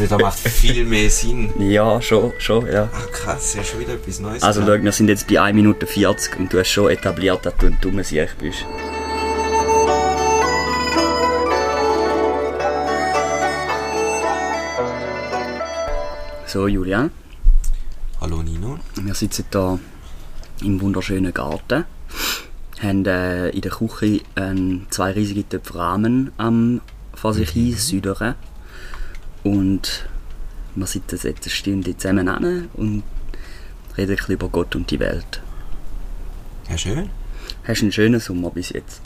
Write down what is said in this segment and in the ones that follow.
Aber das macht viel mehr Sinn. Ja, schon, schon, ja. Ach krass, ja schon wieder etwas Neues. Also schau, wir sind jetzt bei 1 Minute 40 und du hast schon etabliert, dass du ein dummer Sieg bist. So, Julian, Hallo Nino. wir sitzen hier im wunderschönen Garten, haben äh, in der Küche ähm, zwei riesige Töpfe Rahmen am vor sich hin südern und wir sitzen jetzt eine Stunde zusammen an und reden ein bisschen über Gott und die Welt. Ja schön. Hast einen schönen Sommer bis jetzt?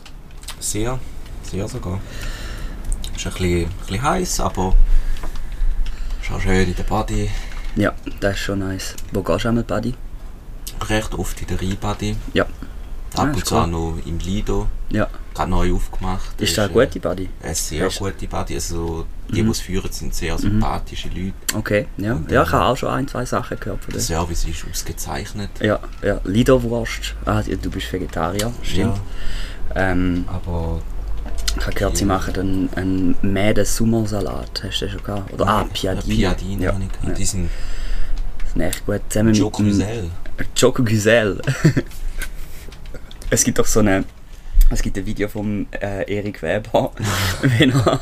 Sehr, sehr sogar. Ist ein bisschen, ein bisschen heiß, aber schon schön in der Body. Ja, das ist schon nice. Wo gehst du einmal, Buddy? Recht oft in der Rheinbody. Ja. Ah, Ab und ist zu auch noch im Lido. Ja. Gerade neu aufgemacht. Ist das eine äh, gute Buddy? Eine sehr Hast- gute Body. Also, die, Mhm. die es führen, sind sehr sympathische Leute. Okay, ja. Und, Ja, äh, ich habe auch schon ein, zwei Sachen gehört von Der dir. Service ist ausgezeichnet. Ja, ja. Lido-Wurst. Ah, ja, du bist Vegetarier, stimmt. Ähm, Aber ich habe gehört, sie machen einen, einen mäden Sommersalat. Hast du den schon gehabt? Oder ah, Piadini. Piadini Ja. habe ich gehabt. ja. Die sind Das ist echt gut. Zusammen mit dem- Jocusel. Choco Güzel. es gibt doch so eine. Es gibt ein Video vom äh, Erik Weber, wenn er,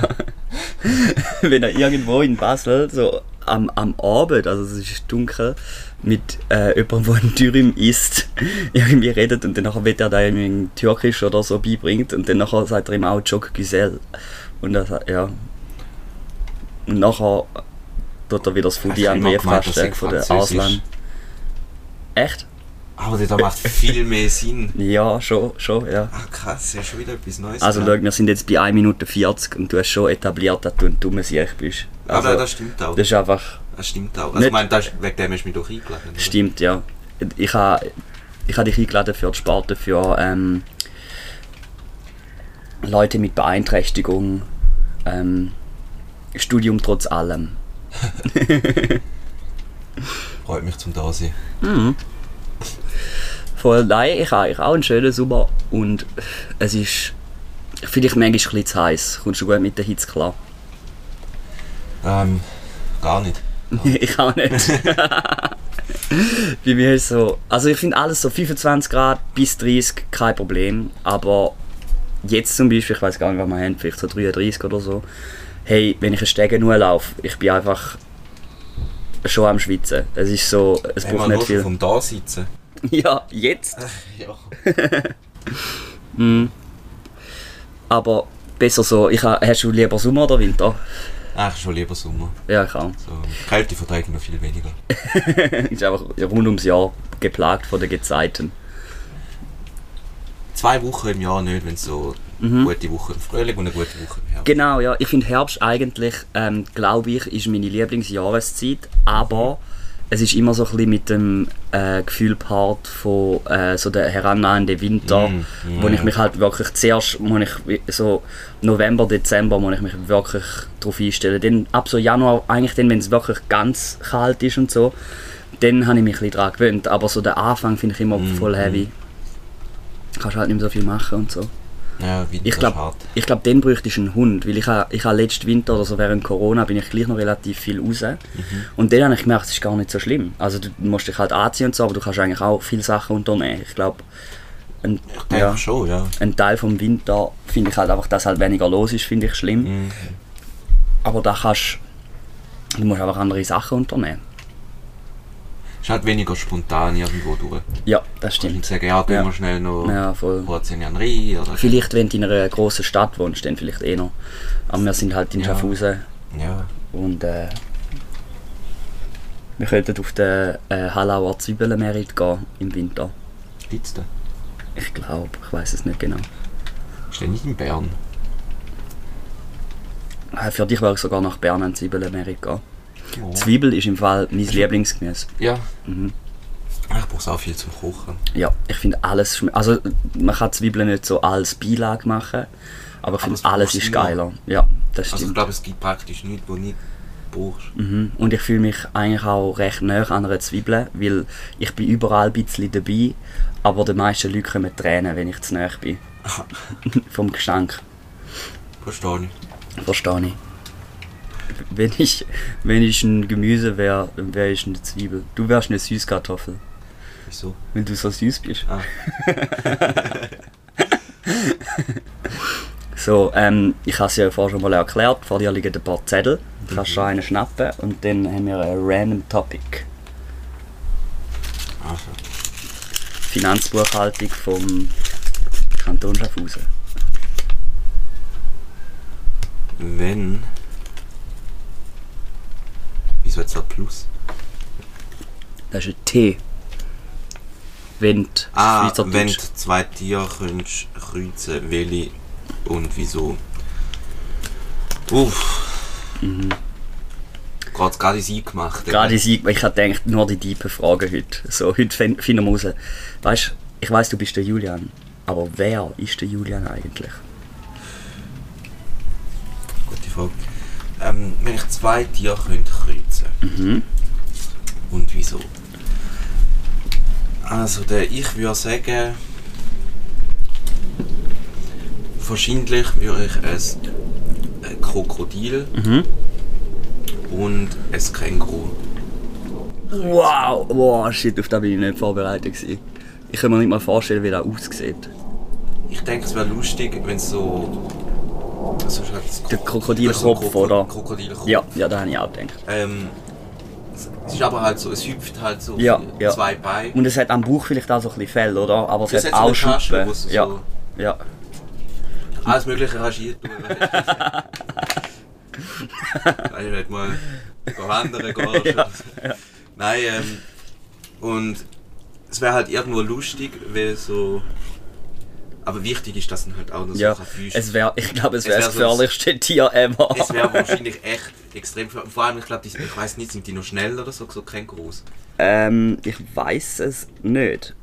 wenn er irgendwo in Basel so am, am Abend, also es ist dunkel, mit äh, jemandem, der ein Dürüm isst, irgendwie redet und dann nachher wird er da irgendwie Türkisch oder so beibringt und dann nachher sagt er ihm auch Choco Güzel. Und er sagt, ja. Und nachher tut er wieder das Foodie fressen ich von der Ausland. Echt? Aber das macht viel mehr Sinn. Ja, schon, schon, ja. Ach krass, ja schon wieder etwas Neues. Also schau, wir sind jetzt bei 1 Minute 40 und du hast schon etabliert, dass du ein dummer Sieg bist. Also, Aber das stimmt auch. das ist einfach, Das stimmt auch. Also ich meine, das wegen dem hast du mich doch eingeladen. oder? stimmt, ja. Ich habe ich ha dich eingeladen für die Sparte für ähm, Leute mit Beeinträchtigung, ähm, Studium trotz allem. Freut mich zum da sein. Voll, nein, ich habe auch einen schönen Sommer und es ist vielleicht manchmal ein bisschen zu heiß. Kommst du gut mit der Hitze klar? Ähm, gar nicht. ich auch nicht. Bei mir ist so, also ich finde alles so 25 Grad bis 30 kein Problem, aber jetzt zum Beispiel, ich weiß gar nicht, was wir haben, vielleicht so 33 oder so. Hey, wenn ich einen Stegen nur laufe, ich bin einfach schon am Schwitzen. Es ist so, es braucht nicht viel. vom da sitzen. Ja, jetzt. Ja. Aber besser so. Ich ha, hast du lieber Sommer oder Winter? Ach, schon lieber Sommer. Ja, ich auch. So, Kälte verträgt noch viel weniger. ist einfach rund ums Jahr geplagt von den Gezeiten. Zwei Wochen im Jahr nicht, wenn es so eine gute Woche im Frühling und eine gute Woche im Herbst. Genau, ja. Ich finde Herbst eigentlich, ähm, glaube ich, ist meine Lieblingsjahreszeit, aber es ist immer so ein bisschen mit dem äh, Gefühl paart von äh, so der herannahenden Winter, Mm, wo ja. ich mich halt wirklich zuerst, wo ich so November, Dezember, muss ich mich wirklich darauf einstellen. Dann ab so Januar, eigentlich dann, wenn es wirklich ganz kalt ist und so, dann habe ich mich ein bisschen daran gewöhnt. Aber so der Anfang finde ich immer Mm, voll heavy. Kannst halt nicht mehr so viel machen und so. Ja, Winter Ich glaube, glaub, dann bräuchte ich einen Hund, weil ich ha, ich ha letzten Winter oder so während Corona bin ich gleich noch relativ viel raus. Mhm. Und dann habe ich gemerkt, es ist gar nicht so schlimm. Also du musst dich halt anziehen und so, aber du kannst eigentlich auch viele Sachen unternehmen. Ich glaube, ein, Ich ja, schon, ja. ein Teil vom Winter finde ich halt einfach, dass halt weniger los ist, finde ich schlimm. Mhm. Aber da kannst du musst einfach andere Sachen unternehmen. Ist halt weniger spontan irgendwo durch. Ja, das stimmt. nicht sagen, ja, gehen Ja. wir schnell noch Ja, voll. kurz in den Rhein oder Vielleicht, wenn du in einer grossen Stadt wohnst, dann vielleicht eh noch. Aber wir sind halt in Ja. Schaffhausen Ja, Und äh, wir könnten auf den äh, Hallauer Zwiebelmerit gehen im Winter. gibt's da. Ich glaube, ich weiß es nicht genau. Ist der nicht in Bern? Äh, für dich wäre ich sogar nach Bern an Zwiebelmerit gehen. Oh. Zwiebel ist im Fall mein Lieblingsgemüse. Ja. Mhm. Ich brauche auch viel zum Kochen. Ja, ich finde alles Also man kann Zwiebeln nicht so als Beilage machen, aber ich finde es alles ist geiler. Ja, das Also ich stimmt. glaube, es gibt praktisch nichts, wo du nicht brauchst. Mhm. Und ich fühle mich eigentlich auch recht nah an einer Zwiebel, weil ich bin überall ein bisschen dabei, aber den meisten Leuten kommen Tränen, wenn ich zu nah bin. Vom Gestank, Verstehe ich. verstehe ich. Wenn ich, wenn ich ein Gemüse wäre, dann wäre ich eine Zwiebel. Du wärst eine Süßkartoffel, Wieso? wenn du so süß bist. Ah. So, ähm, ich habe es ja vorher schon mal erklärt. Vor dir liegen ein paar Zettel. Du kannst schon einen schnappen und dann haben wir ein random Topic. Also. Finanzbuchhaltung vom Kanton Schaffhausen. Wenn. Wieso jetzt da Plus? Das ist ein T. Wenn du Ah, wenn du zwei Tiere könntest kreuzen, welche und wieso? Uff. Mhm. Gerade gerade ins Eingemachte. Gerade ich, ich habe gedacht, nur die tiefen Fragen heute. So, heute fin- finden wir raus. Weißt du, ich weiß, du bist der Julian. Aber wer ist der Julian eigentlich? Gute Frage. Ähm, wenn ich zwei Tiere könnte kreuzen Mhm. und wieso? Also, der, ich würde sagen. Wahrscheinlich würde ich ein, ein Krokodil Mhm. und ein Känguru. Wow, wow, shit, auf das bin ich nicht vorbereitet gewesen. Ich kann mir nicht mal vorstellen, wie das aussieht. Ich denke, es wäre lustig, wenn es so. So halt Der Krokodilkopf, oder? Krokodilkopf. Ja, ja, da habe ich auch gedacht. Ähm, es- es ist aber halt so, es hüpft halt so Ja, ja. zwei Beine. Und es hat am Bauch vielleicht auch so ein bisschen Fell, oder? Aber es Das hat hat so auch Tasche, Schuppen. es so- Ja, ja. Alles mögliche rangiert. Nein, ich will mal wandern gehen. Ja, Nein, ähm, und es wäre halt irgendwo lustig, weil so. Aber wichtig ist, dass man halt auch noch ja. so kann. Es wäre, ich glaube, es wäre wär das gefährlichste Tier ever. Es wäre wahrscheinlich echt extrem. Vor allem, ich glaube, ich weiß nicht, sind die noch schnell oder so, so Kängurus? Ähm, ich weiß es nicht.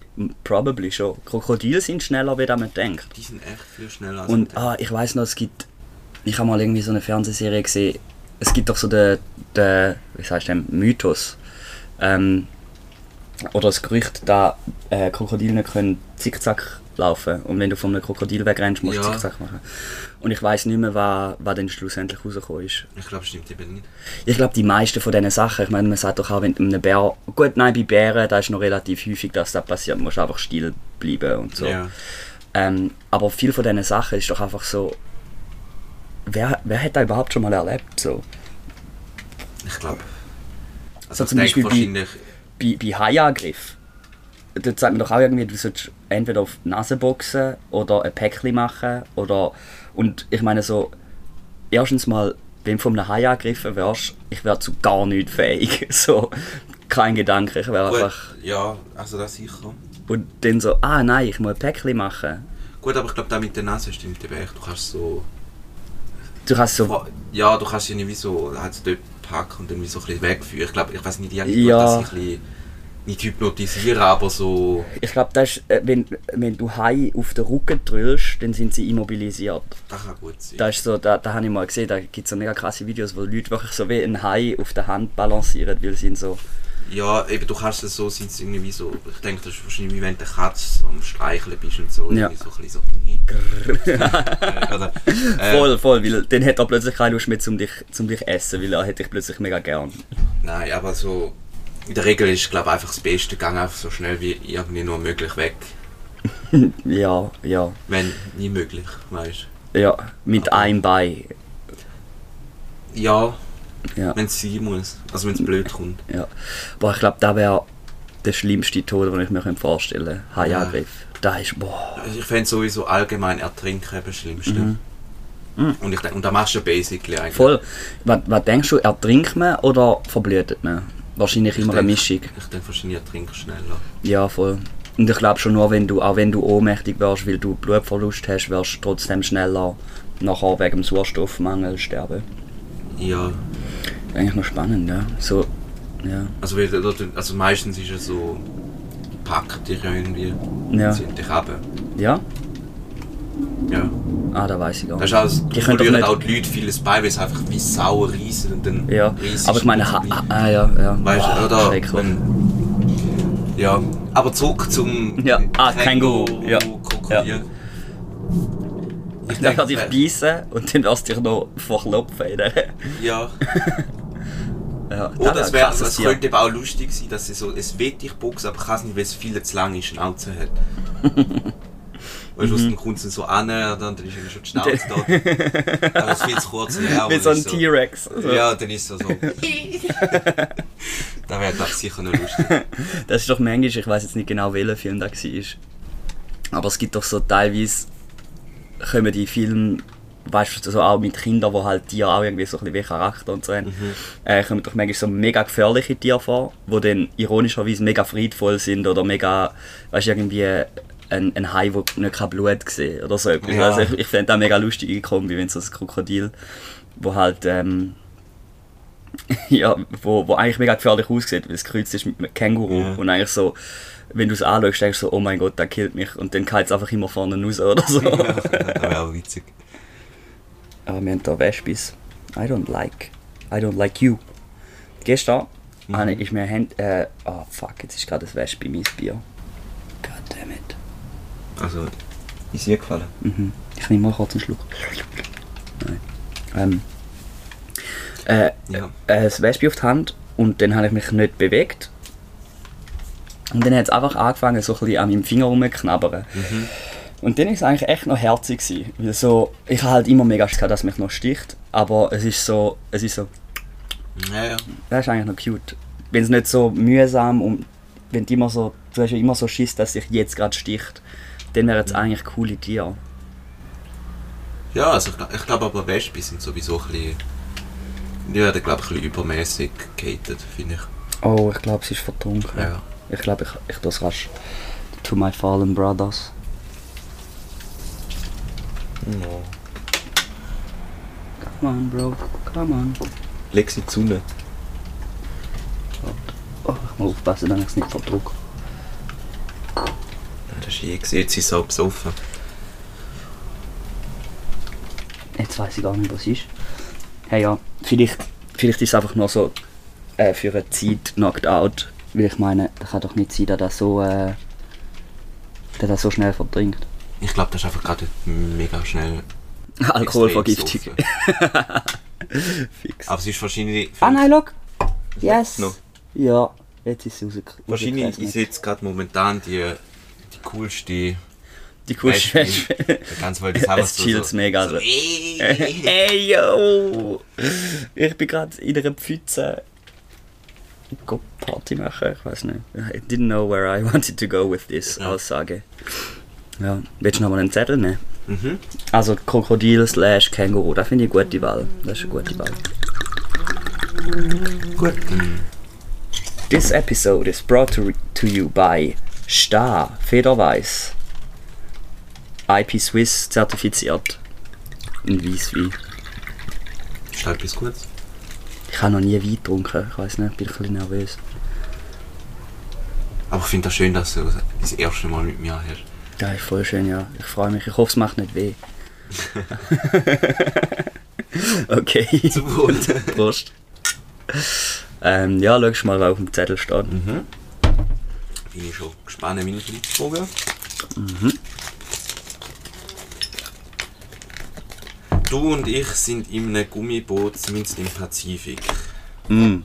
Probably schon. Krokodile sind schneller, wie man denkt. Die sind echt viel schneller als Und ah, ich weiß noch, es gibt. Ich habe mal irgendwie so eine Fernsehserie gesehen. Es gibt doch so den, den wie du, den Mythos. Ähm, oder das Gerücht, dass äh, Krokodile können zickzack laufen Und wenn du von einem Krokodil wegrennst, musst du Ja. zickzack machen. Und ich weiß nicht mehr, was, was dann schlussendlich rausgekommen ist. Ich glaube, stimmt eben nicht. Ich glaube, die meisten von diesen Sachen, ich meine, man sagt doch auch, wenn du einem Bär, gut, nein, bei Bären, da ist noch relativ häufig, dass das passiert, du musst einfach still bleiben und so. Ja. Ähm, aber viel von diesen Sachen ist doch einfach so, wer, wer hat das überhaupt schon mal erlebt? So. Ich glaube. So Also, zum ich denke Beispiel bei-. Bei, bei Haiangriff, da sagt man doch auch irgendwie, du solltest entweder auf die Nase boxen oder ein Päckchen machen oder, und ich meine so, erstens mal, wenn du von einem Hai angegriffen wärst, ich wäre zu gar nichts fähig, so, kein Gedanke, ich wäre einfach, ja, also das sicher. und dann so, ah nein, ich muss ein Päckchen machen. Gut, aber ich glaube, da mit der Nase stimmt eben echt. Du kannst so. Du kannst so, Ja, du kannst ihn wie so halt so dort packen und dann so ein bisschen wegführen. Ich glaube, ich weiß nicht, die haben Ja. dass ich ein bisschen nicht hypnotisieren, aber so. ich glaube, das ist, äh, wenn, wenn du Hai auf den Rücken drückst, dann sind sie immobilisiert. Das kann gut sein. Da ist so, da, da habe ich mal gesehen, da gibt es so mega krasse Videos, wo Leute wirklich so wie ein Hai auf der Hand balancieren, weil sie ihn so. Ja, eben, du kannst es so, sind irgendwie so. Ich denke, das ist wahrscheinlich wie wenn du Katze am Streicheln bist und so. Ja. irgendwie So ein bisschen so. Oder, äh, Voll, voll, weil dann hat er plötzlich keine Lust mehr zum dich, zum dich essen, weil er hätte dich plötzlich mega gern. Nein, aber so. In der Regel ist, glaube ich, einfach das Beste, gang einfach so schnell wie irgendwie nur möglich weg. Ja, ja, Wenn nie möglich, weißt ja, mit einem Bein. du. Ja, Ja, wenn es sein muss. Also wenn es blöd kommt. ja. Boah, ich glaube, das wäre der schlimmste Tod, den ich mir vorstellen könnte. Haiangriff. Da ist, boah. Also ich fände sowieso allgemein Ertrinken das Schlimmste. Mhm. Und, ich denk, und da machst du ja basically eigentlich. Voll. Was, was denkst du, ertrinkt man oder verblüht man? Wahrscheinlich Ich immer eine denk- Mischung. Ich denke wahrscheinlich ertrinken schneller. Ja, voll. Und ich glaube schon nur, wenn du, auch wenn du ohnmächtig wärst, weil du Blutverlust hast, wirst du trotzdem schneller nachher wegen dem Sauerstoffmangel sterben. Ja. Eigentlich noch spannend, ja. So, ja. Also, also meistens ist es so, packen dich irgendwie Ja. sind dich runter. Ja? Ja. Ah, da weiß ich gar Das nicht. ist können doch verlieren nicht- auch die Leute vieles bei, weil es einfach wie Sau reissen und dann Ja, aber ich meine, ha, vorbei. ah, ja, ja. Weißt du, oder? Wenn, ja, aber zurück zum Ja, ah, Känguru, ja, Krokodil. Ich Dann denke, werde ich das beißen und dann wirst du dich noch verklopfen. Ja. ja, Oder das es, wär, passiert. könnte eben auch lustig sein, dass sie so, es wird dich boxen, aber kann es nicht, weil es viel zu lang ist, Schnauze hat. Weißt du, Mhm. dann kommt sie so an, und dann ist irgendwie schon die Schnauze da. Aber es ist viel zu kurz. Ja, Wie so ein T-Rex. So. Ja, dann ist es so. da wäre das sicher noch lustig. Das ist doch manchmal, ich weiß jetzt nicht genau, welcher Film das war. Aber es gibt doch so teilweise, kommen die Filme, weißt du, so auch mit Kindern, die halt Tiere auch irgendwie so ein bisschen Charakter und so haben, äh, kommen doch manchmal so mega gefährliche Tiere vor, die dann ironischerweise mega friedvoll sind oder mega, weißt du, irgendwie ein, ein Hai, der nicht kein Blut sieht oder so etwas. Ja. Also ich, ich fände das mega lustige Kombi, wenn so ein Krokodil, wo halt, ähm, ja, wo, wo eigentlich mega gefährlich aussieht, weil es kreuzt ist mit einem Känguru Ja. und eigentlich so, wenn du es anschaust, denkst du so, oh mein Gott, der killt mich und dann geht es einfach immer vorne raus oder so. Ja, das wäre auch witzig. Aber wir haben da Wespis. I don't like. I don't like you. Gestern Mhm. habe ich mir Hand, äh, oh fuck, jetzt ist gerade das Wespe in mein Bier. God damn it. Also, ist dir gefallen? Mhm. Ich nehme mal kurz einen Schluck. Nein. Ähm, äh, Ja. äh, das Wespe auf die Hand und dann habe ich mich nicht bewegt. Und dann hat es einfach angefangen, so ein bisschen an meinem Finger rumzuknabbern. Und dann war es eigentlich echt noch herzig. Gewesen, weil so, ich habe halt immer mega Angst gehabt, dass mich noch sticht. Aber es ist so, es ist so, Ja, ja. das ist eigentlich noch cute. Wenn es nicht so mühsam und wenn du immer so, du hast ja immer so Schiss, dass sich jetzt gerade sticht, dann wäre es eigentlich coole Tiere. Ja, also ich, glaub- ich glaube aber Wespen sind sowieso ein bisschen. Die werden, glaube ich, ein bisschen übermäßig gehatet, finde ich. Oh, ich glaube, sie ist vertrunken. Ja. Ich glaube, ich, ich das rasch. To my fallen brothers. No. Come on, bro. Come on. Leg sie zu Sonne. Oh, ich muss aufpassen, dass ich es nicht verdrucke. Ist je gesehen, jetzt ist sie so besoffen. Jetzt weiß ich gar nicht, was es ist. Hey, ja, vielleicht, vielleicht ist es einfach nur so äh, für eine Zeit knocked out. Weil ich meine, das kann doch nicht sein, dass das so, äh, dass das so schnell verdrinkt. Ich glaube, das ist einfach gerade mega schnell. Alkoholvergiftung. Fix. Aber es ist wahrscheinlich. Ah nein, look. Yes. Noch. Ja, jetzt ist es raus. Wahrscheinlich ist jetzt gerade momentan die, die coolste. die. Wespe. Ganz weil das einfach Es chillt's mega, So, also. ey. Hey yo! Ich bin gerade in einer Pfütze. Go Party machen, ich weiß nicht. I didn't know where I wanted to go with this Ja. Aussage. Ja, willst du noch mal einen Zettel nehmen? mhm. Also Krokodil slash Känguru, das finde ich eine gute Wahl. Das ist eine gute Wahl. Gut. This episode is brought to, to you by Star Federweiß. IP Swiss zertifiziert. In Weisswein. ist halt etwas Gutes. Ich habe noch nie Wein getrunken, ich weiß nicht, bin ein bisschen nervös. Aber ich finde das schön, dass du das erste Mal mit mir hast. Ja, ist voll schön, ja. Ich freue mich. Ich hoffe, es macht nicht weh. okay. Zu wohl. Prost. Ähm, ja, schau mal, was auf dem Zettel steht. mhm. Bin ich schon gespannt, meine Blitzbogen. Du und ich sind in einem Gummiboot, zumindest im Pazifik. Mm.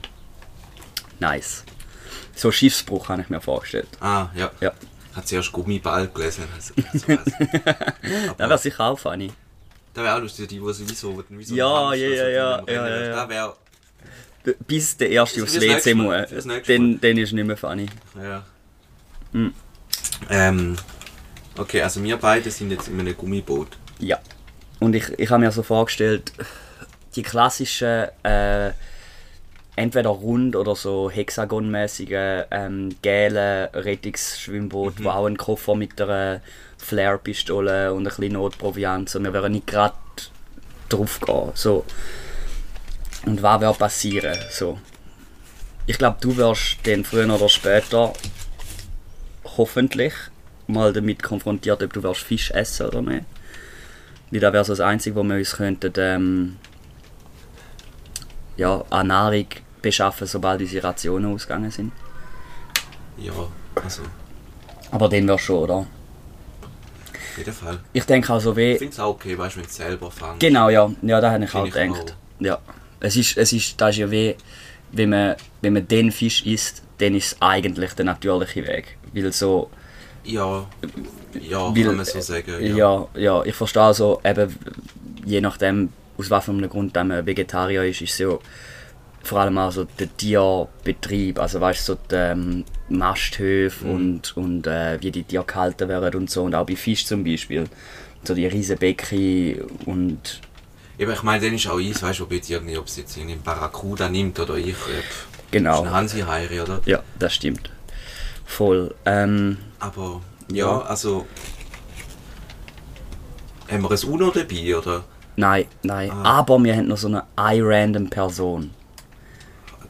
Nice. So Schiffsbruch habe ich mir vorgestellt. Ah, ja. Ja. Hat zuerst Gummiball gelesen. Also, so was. Das wäre sicher auch funny. Da wäre auch lustig, die, die sowieso wie so Ja, ja, ja, ja, ja, ja. Da wäre, Bis der Erste aufs WC muss. Dann, dann ist es nicht mehr funny. ja. Mhm. Ähm, okay, also wir beide sind jetzt in einem Gummiboot. Ja. Und ich, ich habe mir so vorgestellt, die klassischen, äh, entweder rund oder so hexagonmäßigen, ähm, gelben Rettungsschwimmboote, wo auch ein Koffer mit einer Flare-Pistole und ein bisschen Notproviant, so, wir wären nicht gerade drauf gehen, so. Und was würde passieren, so. Ich glaube, du wirst dann früher oder später hoffentlich mal damit konfrontiert, ob du wirst Fisch essen oder nicht. Weil das wäre so das Einzige, wo wir uns könnten, ähm, ja, an Nahrung beschaffen, sobald unsere Rationen ausgegangen sind. Ja, also. Aber den wäre schon, oder? auf jeden Fall. Ich denke auch so Ich wie. finde es auch okay, weißt du, wenn du selber fängst. Genau, ja. Ja, da habe ich auch ich gedacht. Ja. Es ist, es ist, das ist ja wie, wenn man, wenn man den Fisch isst, dann ist es eigentlich der natürliche Weg. Weil so, Ja, ja, Weil, kann man so sagen. ja, Ja. ja, ich verstehe also eben, je nachdem, aus einem Grund man Vegetarier ist, ist so vor allem auch so der Tierbetrieb, also weißt du, so die ähm, Masthöfe Mhm. und, und äh, wie die Tiere gehalten werden und so und auch bei Fisch zum Beispiel. So die riesen Becken und Eben, ich meine, dann ist auch eins, weißt du, ob jetzt irgendwie, ob es jetzt einen Barracuda nimmt oder ich. Äh, Genau. ist ein Hansi-Heiri, oder? ja, das stimmt. Voll. Ähm, Aber, ja, also. Haben wir ein UNO dabei, oder? nein, nein. Ah. Aber wir haben noch so eine eye-random Person.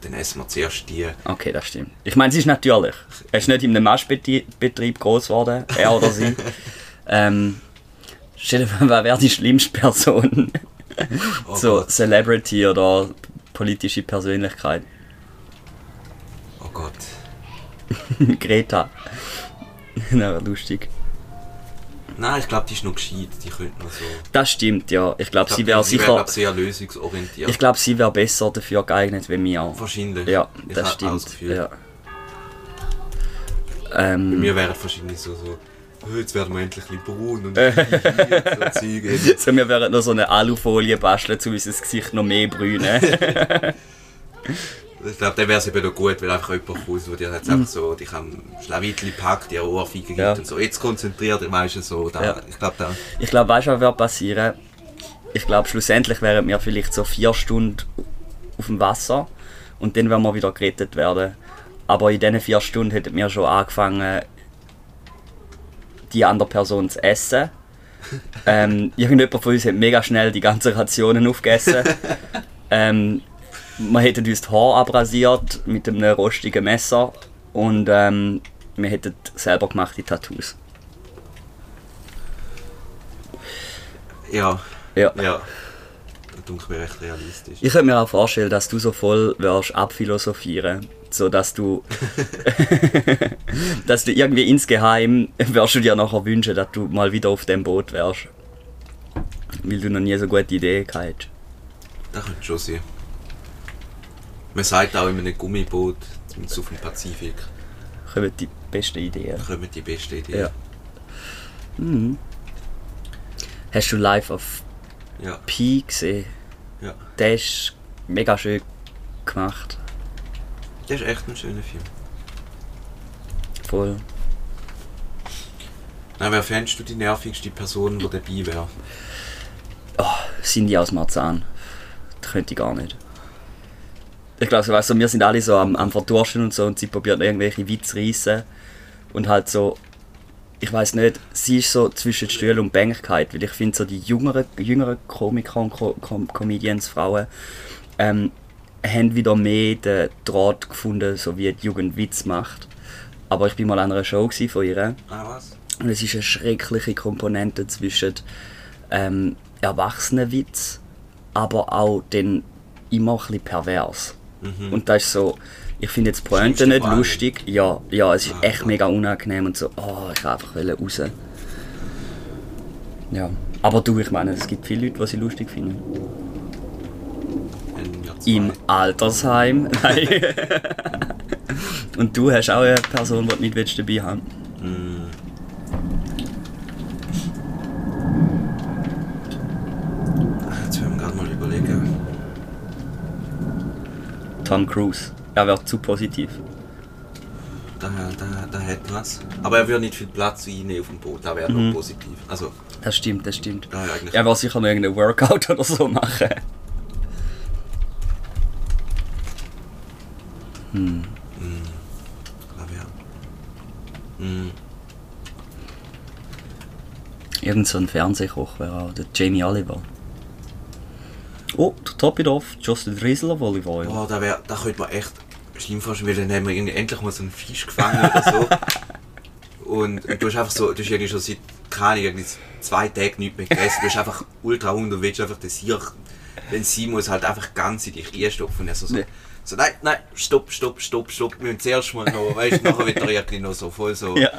Dann essen wir zuerst die. Okay, das stimmt. Ich meine, sie ist natürlich. Er ist nicht in einem Maschbetrieb groß geworden, er oder sie. ähm, stell dir vor, wer wäre die schlimmste Person? Oh so Gott. Celebrity oder politische Persönlichkeit. Oh Gott. Greta. Na, lustig. Nein, ich glaube, die ist noch gescheit. Die könnte noch so. Das stimmt, ja. Ich glaube, Ich sie glaub, wäre sie wär, sicher. glaub, sehr lösungsorientiert. Ich glaube, sie wäre besser dafür geeignet wie wir. Wahrscheinlich. Ja, Ich das auch das stimmt. Gefühl. Ja. Ähm, Wir wären wahrscheinlich so, so «Oh, jetzt werden wir endlich ein bisschen braun und so Zeug. so, wir werden noch so eine Alufolie basteln, um unser Gesicht noch mehr brünen. Ich glaube, dann wäre es eben noch gut, weil einfach jemand kommt, der dir jetzt einfach so dich am Schlawittli packt, dir Ohrfeige gibt Mhm. Ja. und so. Jetzt konzentriert dich, du, so. Da, Ja. Ich glaube, da. Ich glaube, weißt du, was wird passieren? Ich glaube, schlussendlich wären wir vielleicht so vier Stunden auf dem Wasser und dann werden wir wieder gerettet werden. Aber in diesen vier Stunden hätten wir schon angefangen, die andere Person zu essen. ähm, irgendjemand von uns hat mega schnell die ganzen Rationen aufgegessen. ähm, wir hätten uns die Haare abrasiert mit einem rostigen Messer und ähm, wir hätten selber gemachte Tattoos. Ja. Ja. Ja. Das mir recht realistisch. Ich könnte mir auch vorstellen, dass du so voll wirst abphilosophieren, so dass du, dass du irgendwie insgeheim wirst du dir nachher wünschen, dass du mal wieder auf dem Boot wärst, weil du noch nie so gute Ideen gehabt. Das könnte schon sein. Man sagt auch in einem Gummiboot, zumindest auf dem Pazifik, Kommen die besten Ideen. kommen die besten Ideen. Ja. Mhm. Hast du Live of Ja. Pi gesehen? ja. Der ist mega schön gemacht. Das ist echt ein schöner Film. Voll. Na, wer fändest du die nervigste Person, die dabei wäre? Cindy aus Marzahn. Das könnte ich gar nicht. Ich glaube, weißt du, wir sind alle so am, am Verdursten und so und sie probiert irgendwelche Witze zu reissen. Und halt so, ich weiß nicht, sie ist so zwischen Stuhl und Bängigkeit, weil ich finde so die jüngeren, jüngeren Komiker und Co Com Comedians, Frauen, ähm, haben wieder mehr den Draht gefunden, so wie die Jugend Witz macht. Aber ich bin mal an einer Show von ihr. Ah, was? Und es ist eine schreckliche Komponente zwischen ähm, Erwachsenenwitz, aber auch den immer ein bisschen pervers. Und das ist so, ich finde jetzt Pointe nicht lustig. Ja, ja, es ist Ah, echt mega unangenehm und so, oh, ich wollte einfach raus. Ja, aber du, ich meine, es gibt viele Leute, die sie lustig finden. Im Altersheim. Nein. und du hast auch eine Person, die du nicht willst dabei haben Mm. Jetzt werden wir gerade mal überlegen. Tom Cruise. Er wäre zu positiv. Da, da, da hat was. Aber er würde nicht viel Platz einnehmen auf dem Boot, da wäre Mhm. noch positiv. Also, Das stimmt, das stimmt. eigentlich. Er wird sicher noch irgendeinen Workout oder so machen. Da wär, mm, Irgend so ein Fernsehkoch wäre auch der Jamie Oliver. Oh, to top it off, just a drizzle of olive oil. boah, da, wär, da könnte man echt schlimm vorstellen, weil dann haben wir irgendwie endlich mal so einen Fisch gefangen oder so. Und, und du hast einfach so, du hast irgendwie schon seit, keine irgendwie zwei Tagen nichts mehr gegessen. Du hast einfach ultra Hunger und willst einfach das hier, wenn sie muss halt einfach ganz in dich reinstopfen. Und er so, so Nee. So, nein, nein, stopp, stopp, stopp, stopp. Wir müssen zuerst mal noch, weißt du, nachher wird er irgendwie noch so voll so. Ja.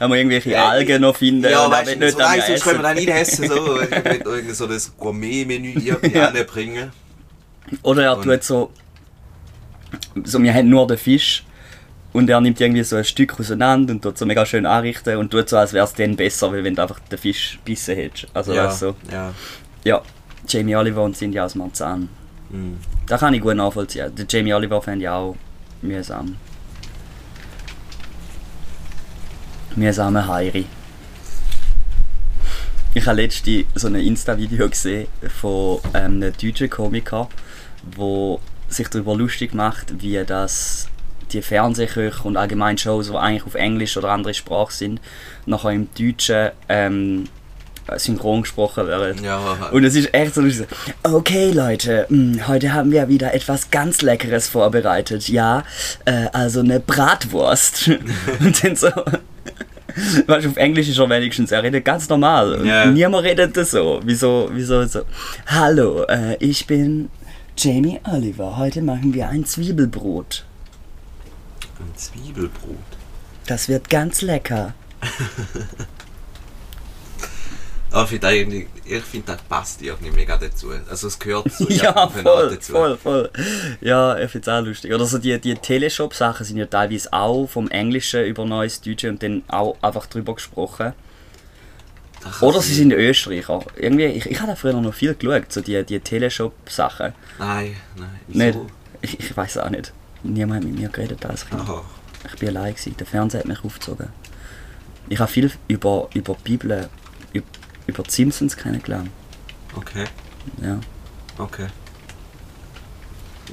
Haben wir irgendwelche Äh, Algen noch finden Ja, weißt du, so, nein, sonst können wir dann nicht essen. So, irgendwie so das Gourmet-Menü irgendwie Ja. anbringen. Oder er Und- tut so, so, wir haben nur den Fisch und er nimmt irgendwie so ein Stück auseinander und tut so mega schön anrichten und tut so, als wäre es dann besser, weil wenn du einfach den Fisch bissen hättest. Also ja, weißt du, so. ja. ja, Jamie Oliver und Cindy aus Marzahn. Hm. Da kann ich gut nachvollziehen. Den Jamie Oliver fände ich auch mühsam. Mühsame Heiri. Ich habe letztens so ein Insta-Video gesehen von ähm, einem deutschen Komiker, wo sich darüber lustig macht, wie das die Fernsehköche und allgemein Shows, die eigentlich auf Englisch oder andere Sprache sind, nachher im Deutschen ähm, synchron gesprochen werden. Ja, Und es ist echt so, okay Leute, mh, heute haben wir wieder etwas ganz Leckeres vorbereitet. Ja, äh, also eine Bratwurst. Und dann so, weißt du, auf Englisch ist er wenigstens, er redet ganz normal. Und Ja. Niemand redet das so. Wieso, wieso so? Hallo, äh, ich bin Jamie Oliver. Heute machen wir ein Zwiebelbrot. ein Zwiebelbrot. Das wird ganz lecker. Aber ich finde eigentlich, ich finde, das passt irgendwie mega dazu. Also es gehört so Ja, voll, dazu. voll, voll. Ja, ich finde es auch lustig. Oder so die, die Teleshop-Sachen sind ja teilweise auch vom Englischen über neues Deutsche und dann auch einfach drüber gesprochen. Oder sie- sind Österreicher. Irgendwie, ich, ich habe da früher noch viel geschaut, so die, die Teleshop-Sachen. Nein, nein. Nicht, Wieso? ich, ich weiß auch nicht. Niemand hat mit mir geredet als Kind. Aha. Ich bin allein gewesen. Der Fernseher hat mich aufgezogen. Ich habe viel über, über Bibel, über, über Simpsons kennengelernt. Okay, Ja. okay.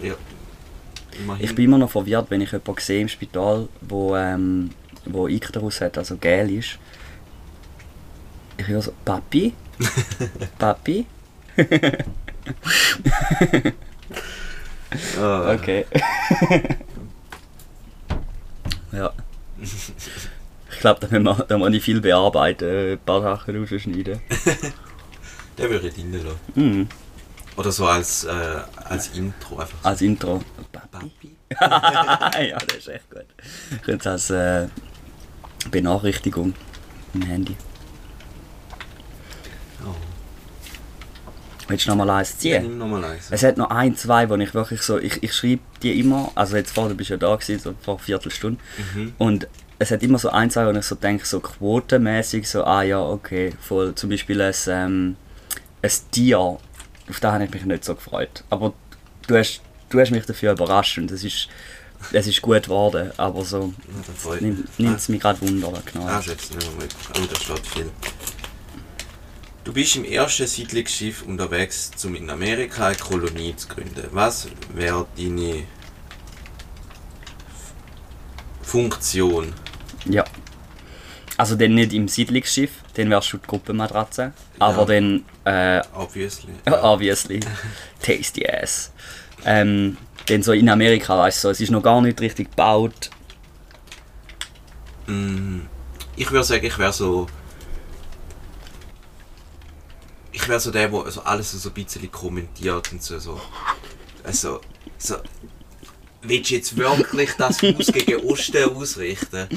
Ja. Immerhin. Ich bin immer noch verwirrt, wenn ich jemanden sehe im Spital, wo, ähm, wo Ikterus hat, also gel ist. Ich höre so, Papi? Papi? Ah, Okay. ja. Ich glaube, da, wir- da muss ich viel bearbeiten, ein paar Sachen rausschneiden. Der würde ich drin lassen. Mhm. Oder so als, äh, als Intro einfach. Als Intro. Papi? Ja, das ist echt gut. Könnte als äh, Benachrichtigung im Handy. Oh. Willst du noch mal eins Ja, ziehen? nimm nochmal eins. Es hat noch ein, zwei, wo ich wirklich so, ich, ich schreibe die immer, also jetzt vorher bist du ja da gewesen, so vor einer Viertelstunde, Mhm. und es hat immer so ein, zwei, wo ich so denke, so quotenmäßig, so, ah ja, okay, voll, zum Beispiel ein, ähm, ein Tier, auf das habe ich mich nicht so gefreut, aber du hast, du hast mich dafür überrascht und es ist, es ist gut geworden, aber so, Ja, nimmt es mich gerade Wunder, genau. Ah, jetzt nehmen wir da steht viel. Du bist im ersten Siedlungsschiff unterwegs, um in Amerika eine Kolonie zu gründen. Was wäre deine Funktion? Ja. Also dann nicht im Siedlungsschiff, dann wärst du die Gruppenmatratze, aber dann äh, Obviously. Ja, obviously. Tasty ass. Ähm, dann so in Amerika, weißt du, so, es ist noch gar nicht richtig gebaut. Mm, Ich würde sagen, ich wäre so. Ich wäre so der, der so alles so ein bisschen kommentiert und so. so also, so. Willst du jetzt wirklich das Haus gegen Osten ausrichten?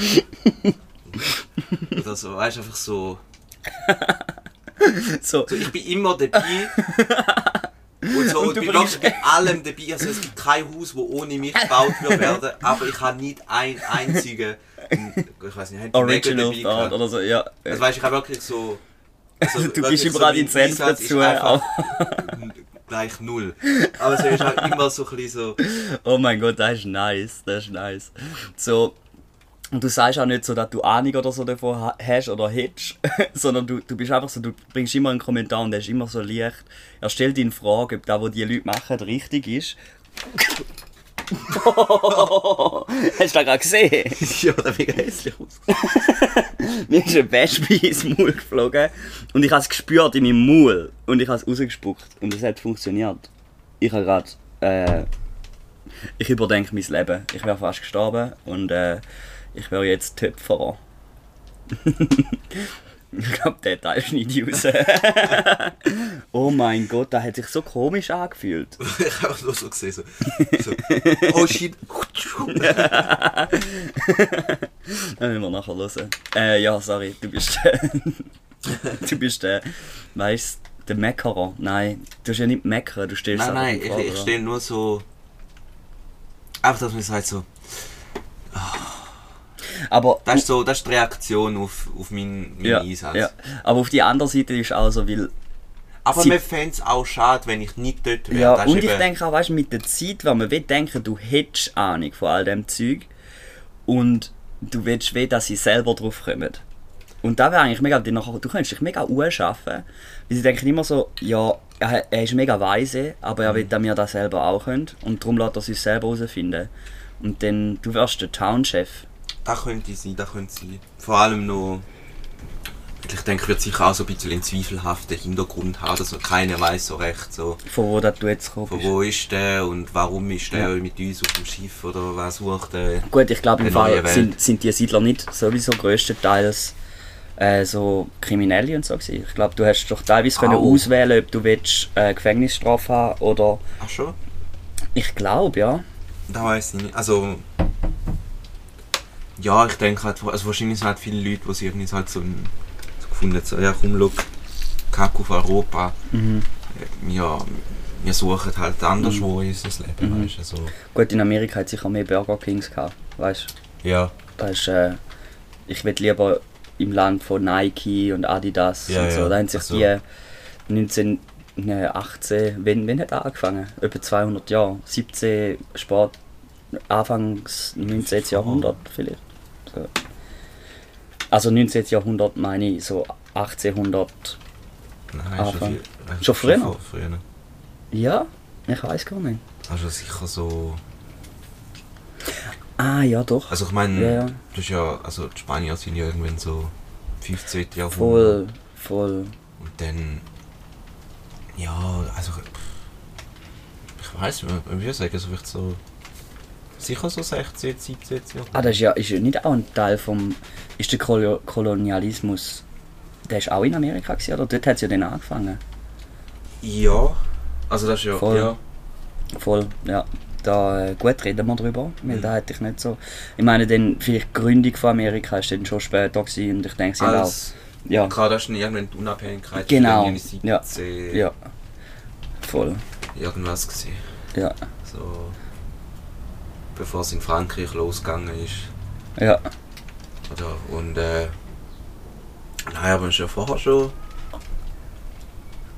Oder so, weißt du, einfach so. So, so ich bin immer dabei. Und, so, Und und du bin wirklich bei allem dabei. Also es gibt kein Haus, das ohne mich gebaut wird werden, aber ich habe nicht ein einzigen, ich weiß nicht, Original dabei Thought oder so, ja. Also weißt, ich habe wirklich so. Also du bist so überall mein in Senf dazu, gleich null. Aber es ist halt immer so ein so. Oh mein Gott, das ist nice, das ist nice. So, und du sagst auch nicht so, dass du Ahnung oder so davon ha- hast oder hättest, sondern du, du bist einfach so, du bringst immer einen Kommentar und der ist immer so leicht. Er stellt ihn Frage, ob das, was die Leute machen, richtig ist. Hast du das gerade gesehen? ja, der mega hässlich aus. Mir ist ein Wespe ins Maul geflogen und ich habe es gespürt in meinem Maul und ich habe es rausgespuckt und es hat funktioniert. Ich habe gerade, äh, ich überdenke mein Leben. Ich wäre fast gestorben und äh, ich wäre jetzt Töpferer. Ich glaube, der Teil schneide ich raus. oh mein Gott, das hat sich so komisch angefühlt. ich habe nur so gesehen, so, so oh shit. Dann müssen wir nachher hören. Äh, ja, sorry, du bist. äh, du bist der. weißt der Meckerer. Nein, du hast ja nicht meckern, du stehst Nein, nein, ich, ich stehe nur so. Einfach, dass man sagt so. Aber. Das ist so, das ist die Reaktion auf, auf meinen, meinen ja, Einsatz. ja. Aber auf die andere Seite ist auch so, weil. Aber Sie- mir fände es auch schade, wenn ich nicht dort wäre. Ja, und ich denke auch, weißt mit der Zeit, weil man will denken, du hättest Ahnung von all dem Zeug und du willst weh, dass sie selber drauf kommen. Und da wäre eigentlich mega, du könntest dich mega anschaffen, weil sie denken immer so, ja, er, er ist mega weise, aber er will, dass wir das selber auch können und darum lässt er sich selber herausfinden. Und dann, du wärst der Townchef. Das könnte sein, das könnte sein. Vor allem noch. Ich denke, würde sicher auch so ein bisschen einen zweifelhaften Hintergrund haben, dass keiner weiß so recht, so, Von wo du jetzt gekommen von wo ist der und warum ist der Ja. mit uns auf dem Schiff oder was sucht der. Gut, ich glaube im Fall sind, sind die Siedler nicht sowieso größtenteils äh, so Kriminelle und so gewesen. Ich glaube, du hast doch teilweise können Au. auswählen, ob du willst, äh, Gefängnisstrafe haben oder Ach schon? ich glaube ja. Da weiß ich nicht. Also. Ja, ich denke halt, also wahrscheinlich sind halt viele Leute, die sich irgendwie halt so, so gefunden haben, so, ja komm, schau, kack auf Europa. Mhm. Ja, wir suchen halt anderswo in unser Leben, Mhm. weißt du, so. Gut, in Amerika hat sicher mehr Burger Kings gehabt, weißt Ja, du. ist, äh, ich will lieber im Land von Nike und Adidas Ja, und so. ja, Da haben sich also- die 1918, wenn, wenn hat er angefangen? Etwa 200 Jahre. 17 Sport, Anfangs 19. Jahrhundert vielleicht. So. Also 19. Jahrhundert meine ich, so 1800. nein, Anfang. schon, Schon früher? vor- früher. Ja, ich weiß gar nicht. Also sicher so. Ah, ja, doch. Also ich meine, Ja, ja. das ist ja, also die Spanier sind ja irgendwann so 15. Jahrhundert. Voll, voll. Und dann. Ja, also. Ich weiß nicht, ich würde sagen, so vielleicht so. Sicher so 16, 17 Jahre. Ah, das ist ja, ist ja nicht auch ein Teil vom. Ist der Kolo Kolonialismus. Der ist auch in Amerika gewesen, oder? Dort hat es ja dann angefangen. Ja. Also das ist ja. Voll. Ja. Voll, ja. Da, äh, gut reden wir drüber, weil Mhm. da hätte ich nicht so. Ich meine, dann vielleicht die Gründung von Amerika ist dann schon später gewesen und ich denke, sie haben auch. Als. Ja, Klar, das ist dann irgendwann die Unabhängigkeit. Genau, ja. 17 ja. Voll, Irgendwas gesehen. ja. So. Bevor es in Frankreich losgegangen ist. Ja, Oder, und äh. Nein, aber ja vorher schon.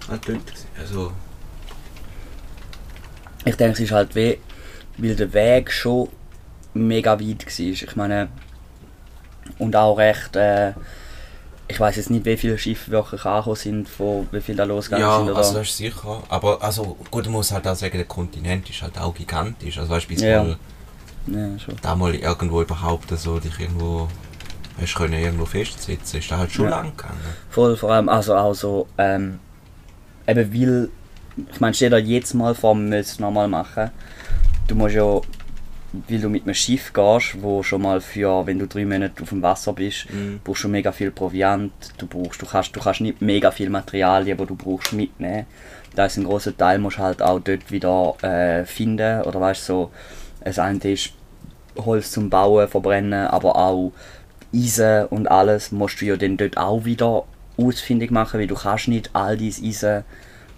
Halt gewesen. Also. ich denke, es ist halt weh, weil der Weg schon mega weit war. Ich meine, und auch recht, äh, ich weiß jetzt nicht, wie viele Schiffe wirklich angekommen sind, von wie viel da losgegangen Ja, sind. Oder? also das ist sicher. Aber also gut, man muss halt auch sagen, der Kontinent ist halt auch gigantisch. Also weißt du, bis Ja. mal ja, schon. da mal irgendwo überhaupt so dich irgendwo hast können irgendwo festsetzen, ist da halt schon Ja. lang gegangen. Voll, vor allem, also auch so, ähm, eben weil, ich meine, stell dir jetzt mal vor, es nochmal machen. Du musst ja, weil du mit einem Schiff gehst, wo schon mal für, wenn du drei Monate auf dem Wasser bist, Mhm. brauchst du mega viel Proviant, du brauchst, du kannst, du kannst nicht mega viel Materialien, die du brauchst, mitnehmen. Da ist ein großer Teil, musst du halt auch dort wieder äh, finden, oder weißt du, so, das eine ist Holz zum Bauen, verbrennen, aber auch Eisen und alles musst du ja dann dort auch wieder ausfindig machen, weil du kannst nicht all dieses Eisen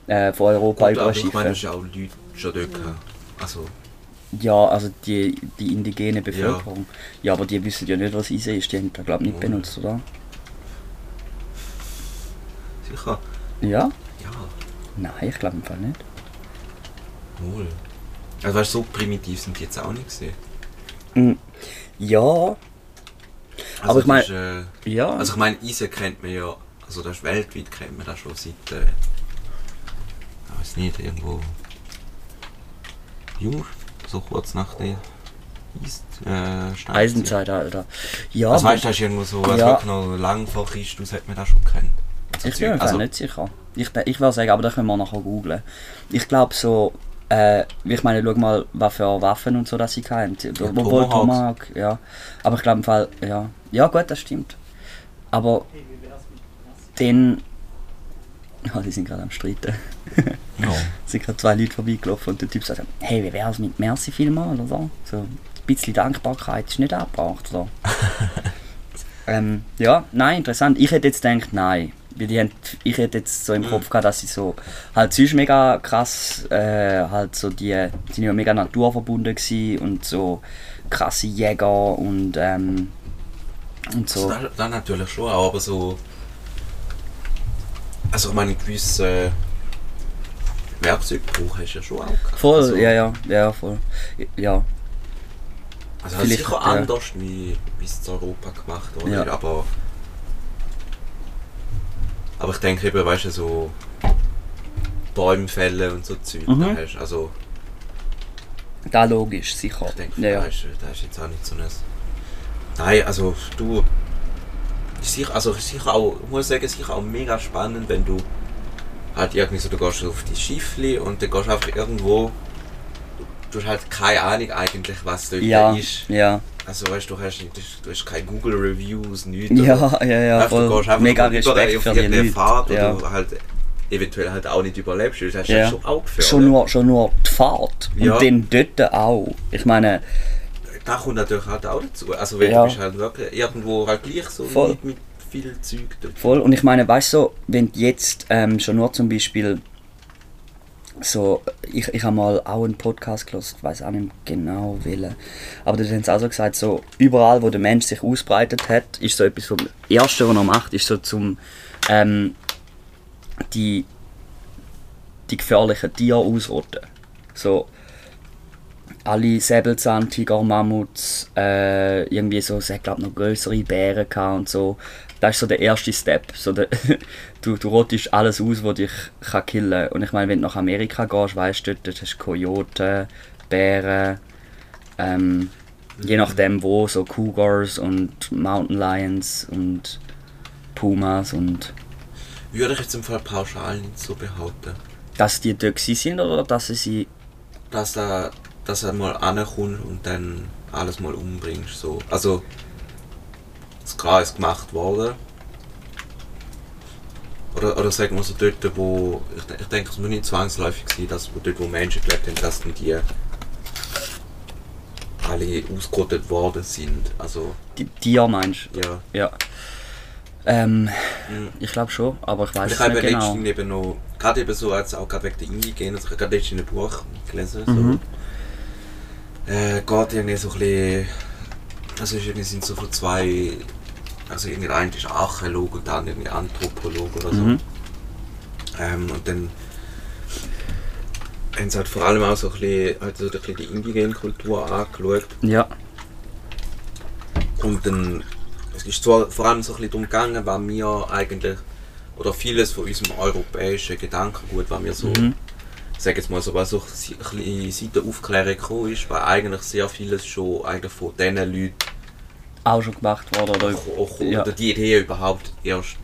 äh, von Europa Gut, aber ich überschiffen. meine, ist ja auch Leute schon dort gehabt. Also, Ja, also die, die indigene Bevölkerung. Ja. aber die wissen ja nicht, was Eisen ist. Die haben das, glaube ich, nicht Oh. benutzt, oder? sicher. Ja? Ja, Nein, ich glaube im Fall nicht. wohl. Also weißt du, so primitiv sind die jetzt auch nicht gesehen. Mm, Ja, Also, Aber ich das mein- ist, äh, ja. Also ich meine, Eisen kennt man ja, also das weltweit kennt man das schon seit, äh, ich weiß nicht, irgendwo Jahr, so kurz nach der Eis, äh. Eisenzeitalter. Ja, Also weißt du, das ist irgendwo so, also Ja. wirklich noch lang vor Christus hat man das schon kennt. So ich bin mir also, nicht sicher. Ich, ich würde sagen, aber das können wir nachher googlen. Ich glaube so, äh, ich meine, schau mal, was für Waffen und so, dass sie hatten. Obwohl Tomahawks. Tomahawk, ja. Aber ich glaube im Fall, ja. Ja gut, das stimmt. Aber dann. Ah, die sind gerade am Streiten. Ja. Es sind gerade zwei Leute vorbeigelaufen und der Typ sagt, hey, wie wär's mit Merci vielmal oder so? So ein bisschen Dankbarkeit ist nicht abgebracht, oder? ähm, ja, nein, interessant. Ich hätte jetzt gedacht, nein. Weil die haben, ich hätte jetzt so im Kopf gehabt, dass sie so halt sonst mega krass, äh, halt so die, die sind ja mega naturverbunden gewesen und so krasse Jäger und ähm, und Also so. da, da natürlich schon, auch, aber so. Also ich meine, gewisse Werkzeuggebrauch hast du ja schon auch gehabt. Voll, also, ja, ja, ja, voll. Ja, Also vielleicht, sicher ja. anders, wie wie es in Europa gemacht wurde, Ja. aber. Aber ich denke eben, weißt du, so. Bäume fällen und so Zeug, Mhm. da hast, also da logisch, sicher. ich denke, ja, ja. da, ist, da ist jetzt auch nicht so ein... Nein, also du... ist Sicher, also ist sicher auch, ich muss sagen, sicher auch mega spannend, wenn du halt irgendwie so, du gehst auf die Schiffli und dann gehst du einfach irgendwo, du hast halt keine Ahnung eigentlich, was dort Ja, ist. ja, Also weißt du, hast, du hast keine Google Reviews, nichts. ja, ja, ja, Einfach, du voll. gehst einfach Mega Respekt auf für die Leute. Fahrt ja. oder halt eventuell halt auch nicht überlebst, das ist Ja. schon auch gefährlich. Schon nur, schon nur die Fahrt. Ja. Und dann dort auch. Ich meine, Da kommt natürlich halt auch dazu. Also wenn Ja. du bist halt wirklich irgendwo halt gleich so Voll. mit, mit viel Zeug dort. voll. Und ich meine, weißt du, so, wenn du jetzt ähm, schon nur zum Beispiel so, ich, ich habe mal auch einen Podcast gehört, ich weiß auch nicht genau welchen, aber da haben sie auch so gesagt, so, überall wo der Mensch sich ausbreitet hat, ist so etwas vom Erste, was er macht, ist so zum ähm, die, die gefährlichen Tiere ausrotten. So, alle Säbelzahntiger, Mammuts, äh, irgendwie so, es hat glaube noch größere Bären und so. Das ist so der erste Step. So der, du, du rottest alles aus, was dich kann killen Und ich meine, wenn du nach Amerika gehst, weißt du, dort hast du Kojoten, Bären, ähm, je nachdem wo, so Cougars und Mountain Lions und Pumas und Würde ich jetzt im Fall pauschal nicht so behaupten. dass die dort sind oder dass sie sie... Dass er, dass er mal ankommt und dann alles mal umbringst. So. Also, das klar ist gemacht worden. Oder, oder sagen wir so dort, wo. Ich, ich denke, es muss nicht zwangsläufig sein, dass wo dort, wo Menschen gelebt haben, dass dann die alle ausgerottet worden sind. Also, Die Tiere meinst du? ja. Ja. Ähm, Mhm. ich glaube schon, aber ich weiß ich es habe nicht genau. letztens eben noch, gerade eben so, als auch gerade wegen der Indigenen, also ich habe gerade letztens ein Buch gelesen, so, Mhm. äh, geht irgendwie so ein bisschen, also sind so von zwei, also irgendwie der eine ist Archäolog und andere irgendwie Anthropolog oder so. Mhm. Ähm, und dann haben sie halt vor allem auch so ein bisschen, halt so ein bisschen die indigene Kultur angeschaut. Ja, Und dann, es ist zwar vor allem so ein bisschen darum gegangen, was wir eigentlich, oder vieles von unserem europäischen Gedankengut, was wir so, Mhm. sage jetzt mal so, was so ein bisschen seit der Aufklärung gekommen ist, weil eigentlich sehr vieles schon eigentlich von diesen Leuten, auch schon gemacht worden oder? auch, auch, Ja. oder die Idee überhaupt erst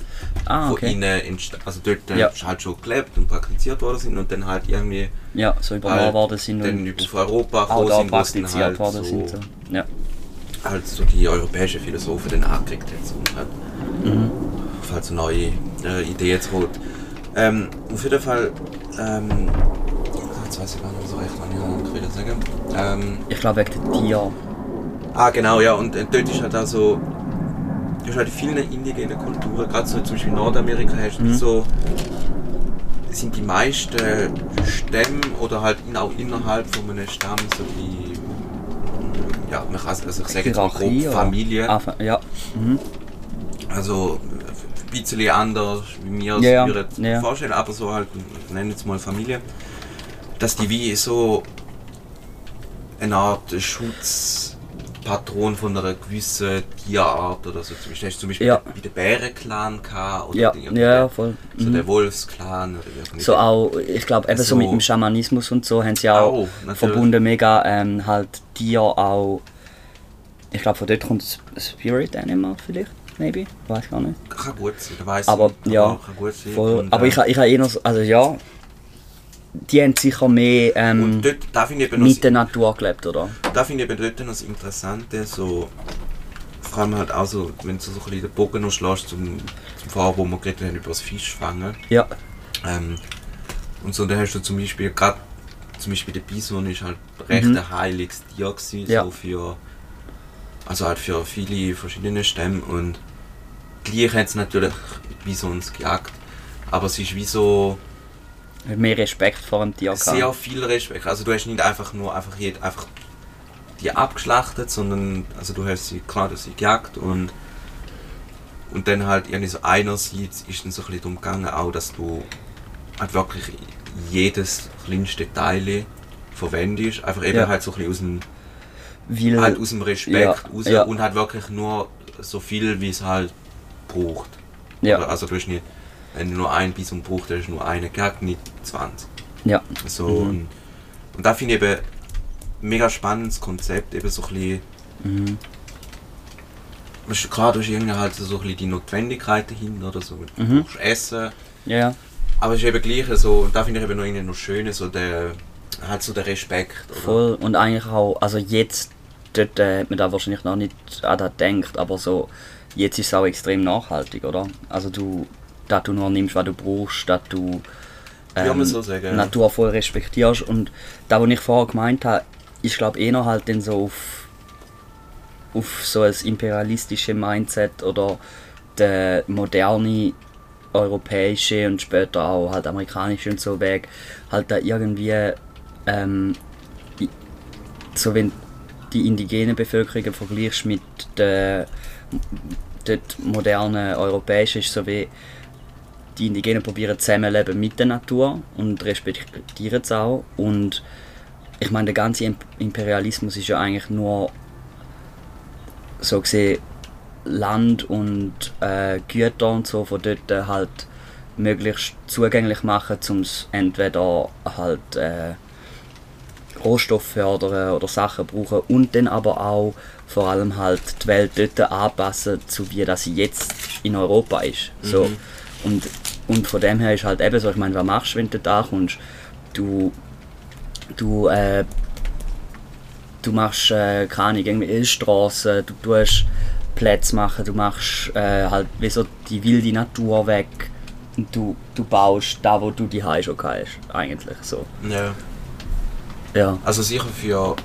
Ah, von okay. ihnen entstanden, also dort Ja. äh, halt schon gelebt und praktiziert worden sind und dann halt irgendwie Ja, so übernommen halt worden sind dann und auf Europa auch da sind, praktiziert halt worden so, sind. So. Ja. halt so die europäischen Philosophen dann angekriegt so, und halt Mhm. auf halt so neue äh, Ideen zu holen. Ähm, auf jeden Fall, ähm, jetzt weiß ich gar nicht was ich noch will sagen. Ähm, Ich glaube wegen den Tieren. Ah genau, ja, und äh, dort ist halt auch so, du hast halt in vielen indigenen Kulturen, gerade so zum Beispiel in Nordamerika, hast du Mhm. so, sind die meisten Stämme oder halt in, auch innerhalb von einem Stamm so die, ja, man kann, also ich sage jetzt mal grob? Familie. Ah, ja. Mhm. Also ein bisschen anders, wie wir es Ja, ja. vorstellen, aber so halt, nennen jetzt mal Familie, dass die wie so eine Art Schutzpatron von einer gewissen Tierart oder so. Zum Beispiel, zum Beispiel Ja. bei den Bärenclan oder Ja, irgendwie ja, voll. so Mhm. der Wolfsclan oder irgendwie. So auch, ich glaube, eben so, So- mit dem Schamanismus und so haben sie auch Auch, natürlich. verbunden mega ähm, halt Tier auch. Ich glaube, von dort kommt Spirit Animal vielleicht, maybe, weiß gar nicht. Kann gut sein, weiss Aber ich, ja, kann gut sein. Voll. Aber äh, ich, ich habe eher, so- also ja, die haben sicher mehr ähm, mit der Natur gelebt, oder? da finde ich eben dort noch das Interessante, so, vor allem halt auch so, wenn du so ein bisschen den Bogen noch schlägst zum, zum Vorher, wo wir geredet haben über das Fischfangen. Ja. Ähm, und so, da hast du zum Beispiel gerade, zum Beispiel der Bison ist halt recht Mhm. ein heiliges Tier gewesen, Ja. so für, also halt für viele verschiedene Stämme und gleich hat es natürlich Bisons gejagt, aber es ist wie so Mehr Respekt vor dem Tier sehr gehabt. viel Respekt. Also du hast nicht einfach nur einfach jed, einfach die abgeschlachtet, sondern also du hast sie klar, du sie gejagt und und dann halt irgendwie so einerseits ist dann so ein bisschen darum gegangen, auch dass du halt wirklich jedes kleinste Teil verwendest, einfach eben Ja. halt so ein bisschen aus dem, Weil, halt aus dem Respekt Ja, raus ja. und halt wirklich nur so viel, wie es halt braucht. ja, also du hast nicht, wenn du nur ein Bison brauchst, dann du nur eine gejagt, nicht 20. ja, So, Mhm. und, und da finde ich eben mega spannendes Konzept, eben so ein bisschen, mhm. klar, du hast irgendwie halt so ein bisschen die Notwendigkeit dahinter oder so, du Mhm. brauchst Essen, ja, ja. aber es ist eben gleich so, und da finde ich eben noch irgendwie noch schön, so der, halt so der Respekt, oder? Voll. Und eigentlich auch, also jetzt, dort äh, hat man da wahrscheinlich noch nicht an das gedacht, aber so, jetzt ist es auch extrem nachhaltig, oder? Also du, dass du nur nimmst, was du brauchst, dass du man so sagen. Natur voll respektierst. Und da, was ich vorher gemeint habe, ist glaube eher halt dann so auf, auf so ein imperialistische Mindset oder der moderne europäische und später auch halt amerikanische und so Weg halt da irgendwie ähm, so wenn die indigene Bevölkerung vergleichst mit der dort modernen europäischen ist so wie die Indigenen probieren zusammenleben mit der Natur und respektieren es auch und ich meine der ganze Imp- Imperialismus ist ja eigentlich nur so gesehen Land und äh, Güter und so von dort äh, halt möglichst zugänglich machen, um es entweder halt äh, Rohstoff fördern oder Sachen brauchen und dann aber auch vor allem halt die Welt dort anpassen, zu wie das sie jetzt in Europa ist. So. Mhm. Und, und von dem her ist halt eben so, ich meine, was machst du, wenn du da kommst? Du, du, äh, du machst, äh, keine Ahnung, irgendwie Straßen, du tust Plätze machen, du machst äh, halt wie so die wilde Natur weg und du, du baust da, wo du die schon hast, eigentlich so. Ja. Ja. Also sicher für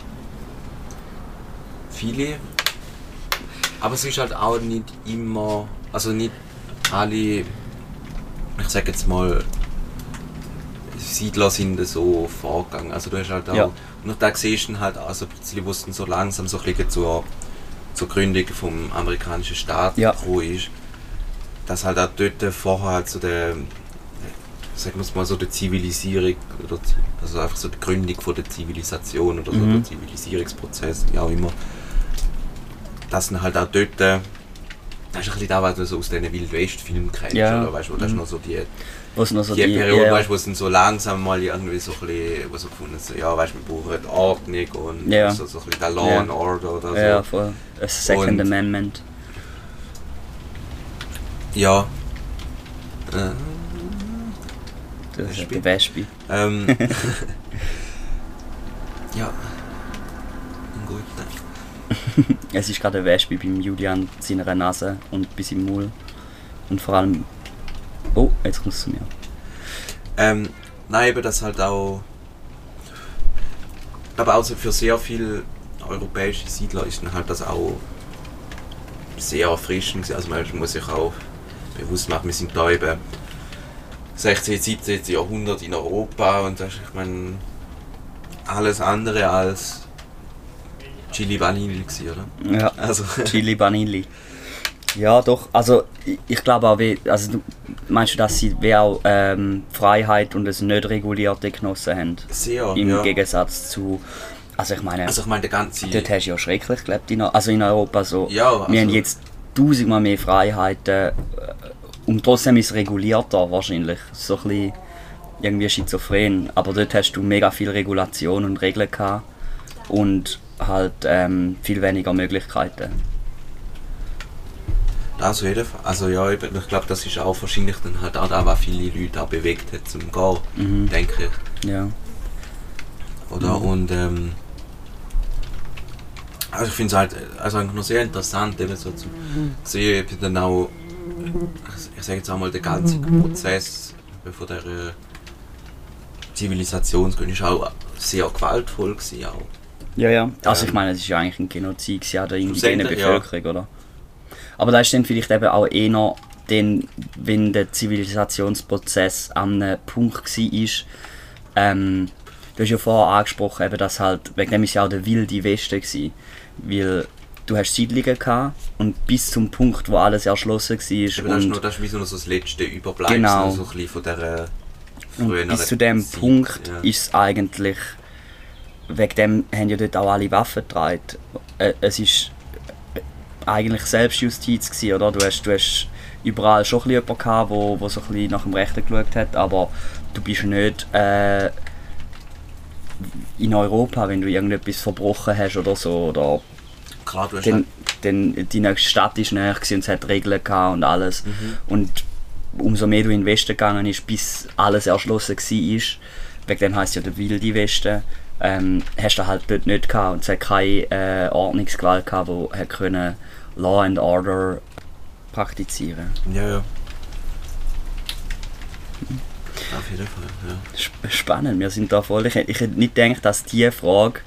viele. Aber es ist halt auch nicht immer, also nicht alle, ich sag jetzt mal, Siedler sind so vorgegangen. Also du hast halt auch, Ja. und da siehst du halt auch so ein bisschen, wo es dann so langsam so ein bisschen zur, zur Gründung vom amerikanischen Staat Ja. gekommen ist, dass halt auch dort vorher halt so der, sagen wir es mal so, der Zivilisierung, also einfach so die Gründung von der Zivilisation oder so, Mhm. der Zivilisierungsprozess, wie auch immer, dass dann halt auch dort, das ist ein bisschen da, was du so aus diesen Wild-West-Filmen kennst, Ja. oder weißt du, wo das ist Mhm. noch so die, Wo es noch so die, die, Periode, ja, weißt, wo es dann so langsam mal irgendwie so ein bisschen, wo so gefunden so, ja, weißt du, wir brauchen Ordnung und Ja. so, so ein bisschen der Law and Order oder so. ja, voll. A Second Und- Amendment. Ja. Äh, Das ist der Wespe. ähm, ja. Gut. Es ist gerade eine Wespe beim Julian seiner Nase und bei seinem Maul. Und vor allem. Oh, jetzt kommst du zu mir. Ähm, nein, eben das halt auch. Aber auch für sehr viele europäische Siedler ist dann halt das auch sehr erfrischend. Also man muss sich auch bewusst machen, wir sind da eben 16., 17. Jahrhundert in Europa und das ist, ich meine, alles andere als Chili Vanille gewesen, oder? Ja. Also, Chili Vanilli. Ja, doch. Also, ich, ich glaube auch, wie, also, du, meinst du, dass sie wie auch ähm, Freiheit und es nicht regulierte genossen haben? sehr, Im ja. Gegensatz zu. Also, ich meine, Also ich meine, der ganze... dort hast du ja schrecklich gelebt. In, also in Europa so. Ja, also- Wir haben jetzt tausendmal mehr Freiheiten. äh, Und trotzdem ist es regulierter wahrscheinlich. So ein bisschen irgendwie schizophren. Aber dort hast du mega viel Regulation und Regeln gehabt. Und halt ähm, viel weniger Möglichkeiten. Das Fall. Also ja, eben, ich glaube, das ist auch wahrscheinlich dann halt auch da, was viele Leute auch bewegt hat zum Gehen, Mhm. denke ich. Ja. Oder? Mhm. Und ähm, Also ich finde es halt also eigentlich noch sehr interessant, eben so zu sehen, wie dann auch, ich sage jetzt auch mal, der ganze Prozess von der äh, Zivilisationsgründung ist auch sehr gewaltvoll gewesen auch. Ja, ja. Also Ähm. ich meine, es ist ja eigentlich ein Genozid an der indigenen Schlussendlich, ja. Bevölkerung, oder? Aber da ist dann vielleicht eben auch eher, den, wenn der Zivilisationsprozess an einem Punkt war, ähm, du hast ja vorher angesprochen, eben, dass halt, wegen dem ist ja auch der wilde Westen gewesen, weil du hast Siedlungen gehabt und bis zum Punkt, wo alles erschlossen war Aber das ist, und noch, das ist wie so noch das letzte Überbleibsel Genau. so ein bisschen von Und früheren bis zu dem Zeit, Punkt ja. ist es eigentlich. Wegen dem haben ja dort auch alle Waffen getragen. Äh, Es ist eigentlich Selbstjustiz gewesen, oder? Du hast, du hast überall schon ein bisschen jemanden gehabt, wo, wo so ein bisschen nach dem Rechten geschaut hat, aber du bist nicht äh, in Europa, wenn du irgendetwas verbrochen hast oder so, oder Klar, du hast dann, halt, dann die nächste Stadt ist näher und es hat Regeln gehabt und alles. Mhm. Und umso mehr du in den Westen gegangen bist, bis alles erschlossen war, wegen dem heisst ja der wilde Westen, ähm, hast du halt dort nicht gehabt. Und es hat keine äh, Ordnungsgewalt gehabt, die hat können Law and Order praktizieren ja, ja. Auf jeden Fall, ja. Sp- Spannend, wir sind da voll. Ich, hätte- ich hätte nicht gedacht, dass diese Frage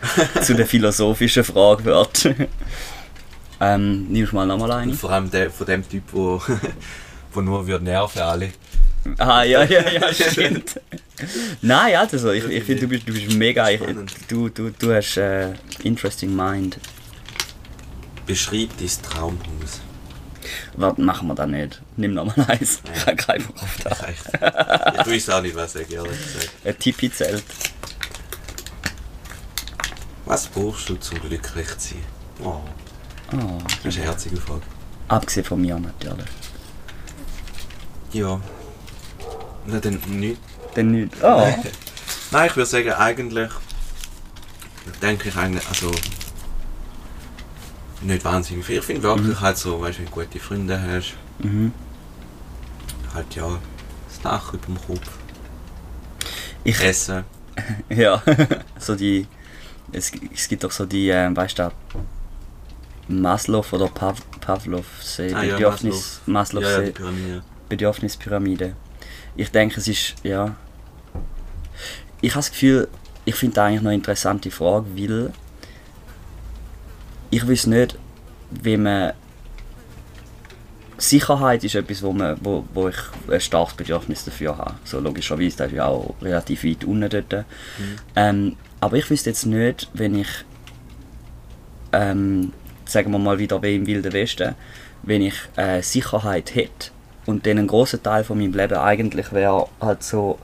zu der philosophischen Frage wird. ähm, nimmst du mal nochmal eine? Und vor allem der, von dem Typ, wo, wo nur wird nerven alle. Ah, ja, ja, ja, stimmt. Nein, also, ich, ich finde, du bist, du bist mega. Ich, du, du, du hast äh, interesting mind. Beschreib dein Traumhaus. Warte, machen wir das nicht. Nimm nochmal eins. Ich habe keinen Bock auf das. Ich weiß auch nicht, was ich ehrlich gesagt. Ein Tipi-Zelt. Was brauchst du zum glücklich zu sein? Oh, Oh, das ist eine herzige Frage. abgesehen von mir natürlich. Ja. Na dann nicht. Dann nicht. Oh. Nein, ich würde sagen, eigentlich denke ich eigentlich, also nicht wahnsinnig viel. Ich finde wirklich halt so, weißt du, wenn du gute Freunde hast, Mhm. halt ja, das Dach über dem Kopf, Ich, Essen. ja, so die. Es, es gibt doch so die, ähm, weißt du, Maslow oder Pav Pavlov Ah ja, Bedürfnis, Maslow ja, ja, die Pyramide. Bedürfnispyramide. Ich denke, es ist, ja. Ich habe das Gefühl, ich finde eigentlich noch eine interessante Frage, weil ich weiß nicht, wie man. Sicherheit ist etwas, wo, man, wo, wo ich ein starkes Bedürfnis dafür habe. So logischerweise, das ist ja auch relativ weit unten dort. Ähm, aber ich wüsste jetzt nicht, wenn ich, ähm, sagen wir mal wieder wie im Wilden Westen, wenn ich äh, Sicherheit hätte und dann ein großer Teil von meinem Leben eigentlich wäre halt so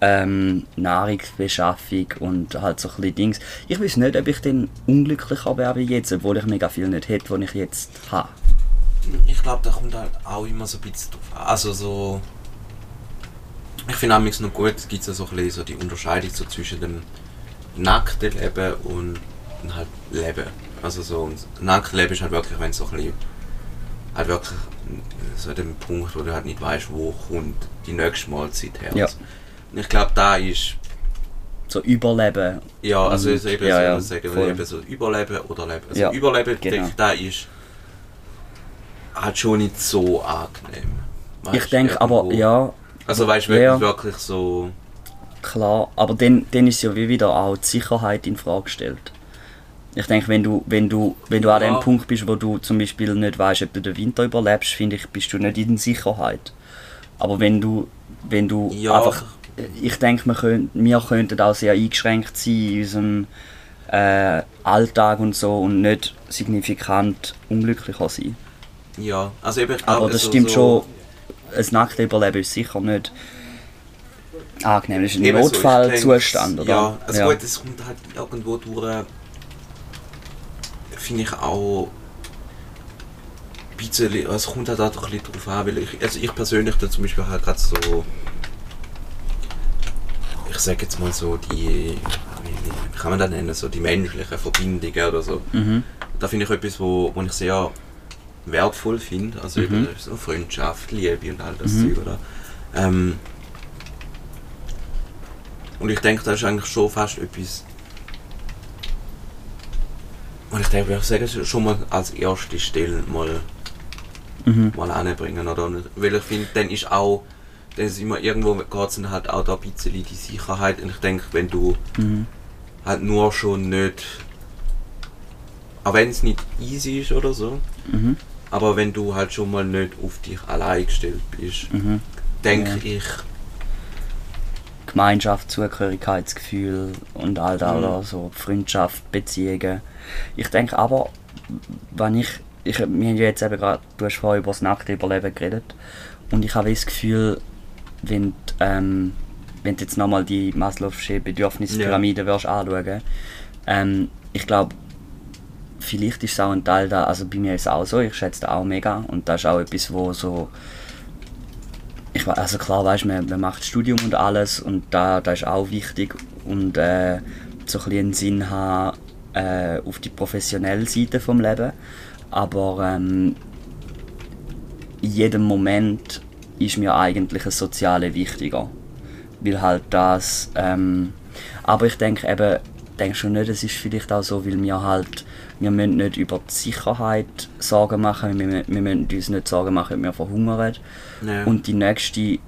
ähm, Nahrungsbeschaffung und halt so ein Dings. Ich weiß nicht, ob ich dann unglücklicher wäre wie jetzt, obwohl ich mega viel nicht hätte, was ich jetzt habe. Ich glaube, da kommt halt auch immer so ein bisschen drauf an. Also so. Ich finde es noch gut, es gibt ja so ein so die Unterscheidung so zwischen dem nackten Leben und halt Leben. Also so, und nacktes Leben ist halt wirklich, wenn es so ein bisschen, halt wirklich so dem Punkt, wo du halt nicht weißt, wo kommt die nächste Mahlzeit her. Ja. Und ich glaube, da ist, So Überleben. ja, also Und- eben, ja, so, ja, sagen, eben so Überleben oder Leben. Also Ja, Überleben, genau. denke ich, da ist halt schon nicht so angenehm. Ich Weißt, denke aber, ja, Also weißt du, Ja. wirklich so. Klar, aber dann, dann ist ja wie wieder auch die Sicherheit in Frage gestellt. Ich denke, wenn du, wenn du, wenn du an Ja. dem Punkt bist, wo du zum Beispiel nicht weißt, ob du den Winter überlebst, finde ich, bist du nicht in Sicherheit. Aber wenn du, wenn du Ja. einfach, ich denke, wir, können, wir könnten auch sehr eingeschränkt sein in unserem äh, Alltag und so und nicht signifikant unglücklicher sein. Ja, also eben, ich Aber glaube, das so, stimmt so, schon, ein Nachtüberleben ist sicher nicht angenehm. Das ist ein so, Notfallzustand, denke, oder? Ja, also gut, es kommt halt irgendwo durch. Finde ich auch. ein bisschen, es kommt halt auch ein bisschen drauf an, weil ich, also ich persönlich da zum Beispiel halt gerade so. Ich sage jetzt mal so, die. Wie kann man das nennen? So die menschlichen Verbindungen oder so. Mhm. Da finde ich etwas, wo, wo ich sehr wertvoll finde. Also Mhm. eben so Freundschaft, Liebe und all das Mhm. Zeug, oder? Ähm, und ich denke, das ist eigentlich schon fast etwas Und ich denke, ich sagen, schon mal als erste Stelle mal, Mhm. mal anbringen, oder? Weil ich finde, dann ist auch, dann ist immer irgendwo geht es halt auch da ein bisschen die Sicherheit. Und ich denke, wenn du Mhm. halt nur schon nicht, auch wenn es nicht easy ist oder so, Mhm. aber wenn du halt schon mal nicht auf dich allein gestellt bist, Mhm. denke Ja. ich, Gemeinschaft, Zugehörigkeitsgefühl und all das, Mhm. oder so Freundschaft, Beziehungen. Ich denke aber, wenn ich, ich wir haben ja jetzt eben gerade, du hast vorhin über das Nachtüberleben geredet und ich habe das Gefühl, wenn du, ähm, wenn du jetzt nochmal die Maslow'sche Bedürfnispyramide wirst anschauen, ähm, ich glaube, vielleicht ist es auch ein Teil da, also bei mir ist es auch so, ich schätze das auch mega und das ist auch etwas, wo so ich also klar weißt man, man macht Studium und alles und da, da ist auch wichtig und äh, so ein einen Sinn haben äh, auf die professionelle Seite vom Leben. Aber ähm, in jedem Moment ist mir eigentlich das Soziale wichtiger. Weil halt das ähm, aber ich denke eben denke schon nicht es ist vielleicht auch so weil wir halt wir müssen nicht über die Sicherheit Sorgen machen wir, wir müssen uns nicht Sorgen machen ob wir verhungern ja. und die nächste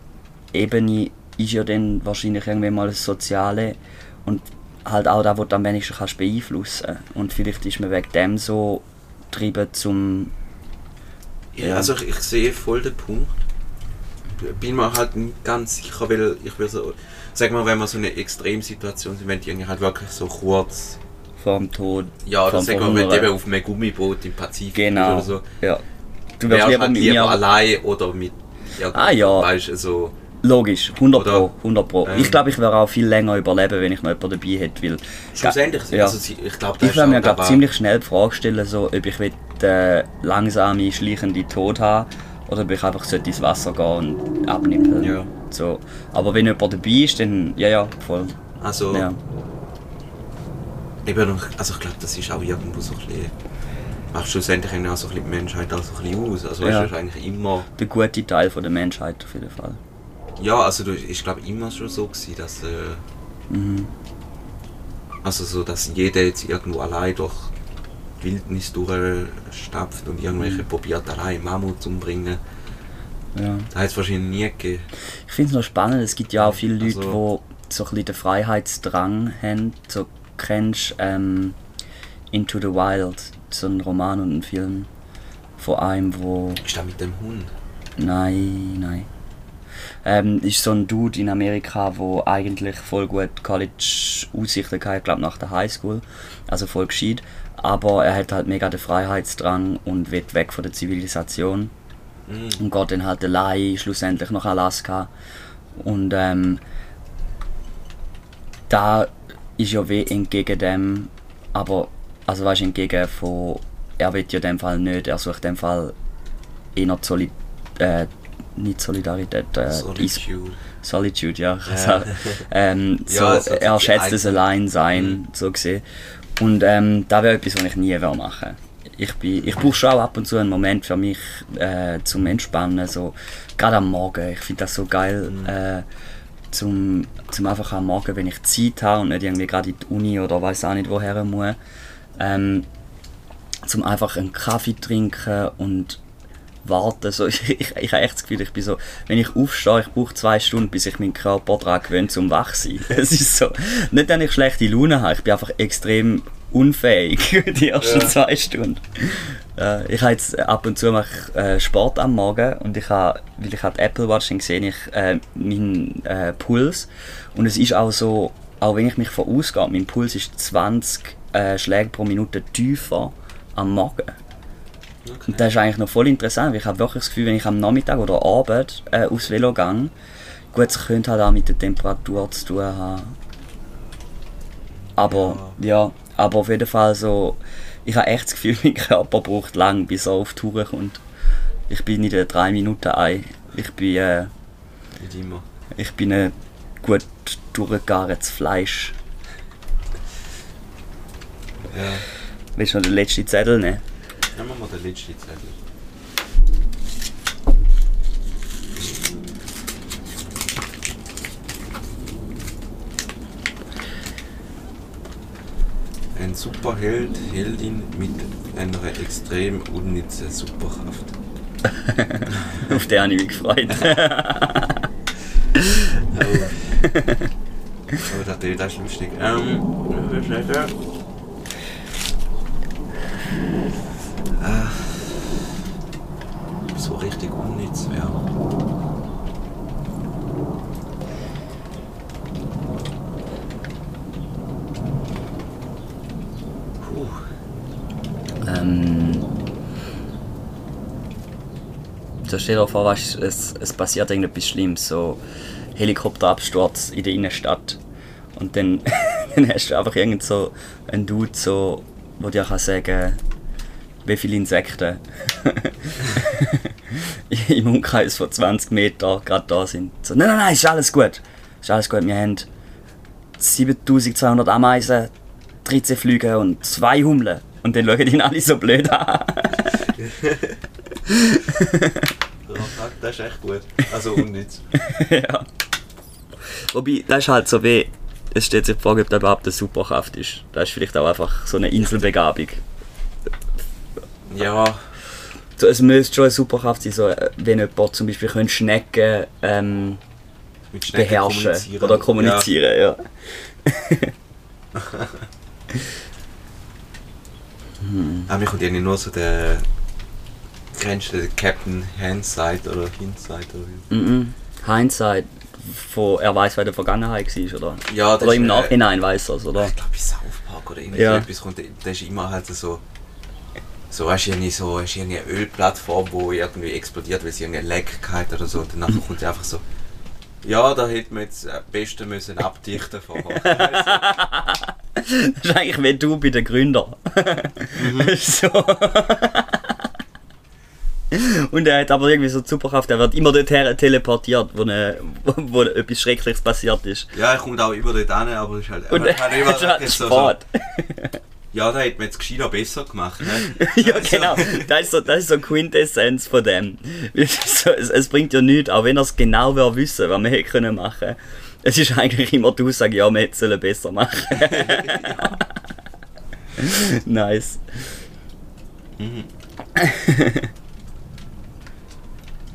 Ebene ist ja dann wahrscheinlich irgendwann mal das Soziale und halt auch da, wo du am wenigsten kannst beeinflussen Und vielleicht ist man wegen dem so getrieben zum... Ja, Ja. also ich, ich sehe voll den Punkt. Bin mir halt nicht ganz sicher, weil ich will so, sag mal, wenn wir so eine Extremsituation sind, wenn die irgendwie halt wirklich so kurz, vor dem Tod. ja, oder vorm sag mal, wenn du eben auf einem Gummiboot im Pazifik Genau. oder so, Ja. Du wärst lieber halt mit lieber mir... allein oder mit, ja, Ah, ja. weißt du, so, Logisch, 100 Oder, Pro, 100 Pro. ähm, ich glaube, ich wäre auch viel länger überleben, wenn ich noch jemanden dabei hätte, weil... schlussendlich, Ja. also ich glaube, Ich werde mir glaub, ziemlich schnell die Frage stellen, so, ob ich will, äh, langsame, schleichende Tod haben oder ob ich einfach ins Wasser gehen und abnippeln. Ja. So. Aber wenn jemand dabei ist, dann ja, ja, voll. Also, Ja. eben, also ich glaube, das ist auch irgendwo so ein bisschen, macht schlussendlich auch so ein bisschen die Menschheit auch so ein bisschen aus. Also Ja. ist eigentlich immer, Der gute Teil von der Menschheit auf jeden Fall. ja, also du, ich glaube immer schon so gewesen, dass, äh, Mhm. also so, dass jeder jetzt irgendwo allein durch die Wildnis durchstapft und irgendwelche Mhm. probiert allein Mammut umbringen. Ja. Das hat es wahrscheinlich nie gegeben. Ich finde es noch spannend, es gibt ja auch viele Leute, Also- die so ein bisschen den Freiheitsdrang haben. So kennst du ähm, Into the Wild, so ein Roman und ein Film von einem, wo Ist das mit dem Hund? Nein, nein. Ähm, ist so ein Dude in Amerika, wo eigentlich voll gut College-Aussichten hatte, glaube nach der Highschool. Also voll gescheit. Aber er hat halt mega den Freiheitsdrang und will weg von der Zivilisation. Mhm. Und geht dann halt allein schlussendlich nach Alaska. Und ähm, da ist ja weh entgegen dem, aber, also weißt du, entgegen von, er will ja in dem Fall nicht, er sucht in dem Fall eher die Soli äh, nicht Solidarität, äh, Solitude. Solitude, ja. Ja. ähm, so, Ja, er schätzt das Einsamkeit. Alleinsein, Mhm. so gesehen. Und ähm, das wäre etwas, was ich nie will machen ich, bin, ich brauche schon auch ab und zu einen Moment für mich äh, zum Entspannen, so gerade am Morgen. Ich finde das so geil, Mhm. äh, zum, zum einfach am Morgen, wenn ich Zeit habe und nicht irgendwie gerade in die Uni oder weiß auch nicht woher muss, ähm, zum einfach einen Kaffee trinken und warten. So, ich, ich, ich habe echt das Gefühl, ich bin so, wenn ich aufstehe, ich brauche zwei Stunden, bis ich meinen Körper daran gewöhnt, zum wach zu sein. Es ist so, nicht, dass ich schlechte Laune habe, ich bin einfach extrem unfähig die ersten Ja. zwei Stunden. Äh, ich habe jetzt ab und zu mache ich, äh, Sport am Morgen und ich habe, weil ich habe die Apple Watch, dann sehe ich äh, meinen äh, Puls und es ist auch so, auch wenn ich mich vorausgehe, mein Puls ist 20 äh, Schläge pro Minute tiefer am Morgen. Okay. Und das ist eigentlich noch voll interessant, weil ich habe wirklich das Gefühl, wenn ich am Nachmittag oder Abend äh, aufs Velo gehe, gut, es könnte halt auch mit der Temperatur zu tun haben. Aber, ja, aber auf jeden Fall so, ich habe echt das Gefühl, mein Körper braucht lang, bis er auf die Tour kommt. Ich bin in den drei Minuten ein. Ich bin, äh, ich bin ein gut durchgegaretes Fleisch. Ja. Willst du noch den letzten Zettel nehmen? Nehmen wir mal den letzten Zettel. Ein Superheld, Heldin mit einer extrem unnützen Superkraft. Auf den habe ich mich gefreut. Oh. Aber das, das ist lustig. Ähm, Ah. so richtig unnütz. Puh. ähm, so stell dir vor, weißt, es, es passiert irgendetwas Schlimmes, so Helikopterabsturz in der Innenstadt. Und dann, dann hast du einfach irgend so einen Dude, so, wo dir kann sagen wie viele Insekten im Umkreis von 20 Metern gerade da sind. So, nein, nein, nein, ist alles gut. Ist alles gut. Wir haben 7200 Ameisen, 13 Flüge und zwei Hummeln. Und dann schauen ihn alle so blöd an. Fuck, das ist echt gut. Also unnütz. ja. Wobei, das ist halt so wie, es steht sich die Frage, ob das überhaupt eine Superkraft ist. Das ist vielleicht auch einfach so eine Inselbegabung. Ja, So, es müsste schon eine Superkraft sein, so, äh, wenn jemand zum Beispiel Schnecken ähm, Schnecken beherrschen kommunizieren. oder kommunizieren. Ja. Ja. Aber mir kommt irgendwie nur so der. Kennst du den Captain Handside oder Hindsight oder wie? Mhm. Hindsight, von, er weiß, wer in der Vergangenheit war, oder? Ja, das Oder im äh, Nachhinein weiß er es, oder? Ich glaube, bei South Park oder irgendwie Ja. etwas kommt, da ist immer halt so. So hast du irgendwie so hast irgendwie eine Ölplattform, wo irgendwie explodiert, weil sie irgendwie ein Leck gehabt oder so. Und danach kommt einfach so. Ja, da hätten wir jetzt am besten müssen abdichten vorher. Das ist eigentlich wie du bei den Gründern. Mhm. so. Und er hat aber irgendwie so die Superkraft, er wird immer dorthin teleportiert, wo, eine, wo, wo etwas Schreckliches passiert ist. ja, er kommt auch über dort hin, aber ist halt. Und er hat immer ist halt so, so. Ja, da hätten wir jetzt gescheiter besser gemacht. Ne? ja, Also- genau. Das ist so, das ist so Quintessenz von dem. Es, es, bringt ja nichts, auch wenn er es genau wer wissen, was wir hätte können machen. Es ist eigentlich immer die Aussage, ja, wir hätten es sollen besser machen. nice. Mhm.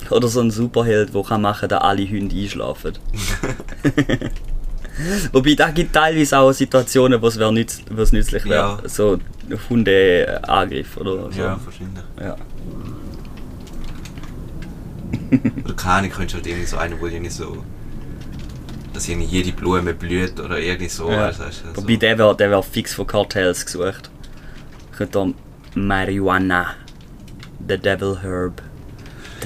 Oder so ein Superheld, der kann machen, dass alle Hunde einschlafen. Wobei, da gibt teilweise auch Situationen, wo es nütz, nützlich wäre. Ja. So Hundeangriff oder so. Ja, wahrscheinlich. Ja. Oder keine könntest halt irgendwie so einen, wo irgendwie so. dass irgendwie jede Blume blüht oder irgendwie so. Ja. Also, also, Wobei der wäre der wär fix von Kartells gesucht. Könnte da Marihuana, The Devil Herb,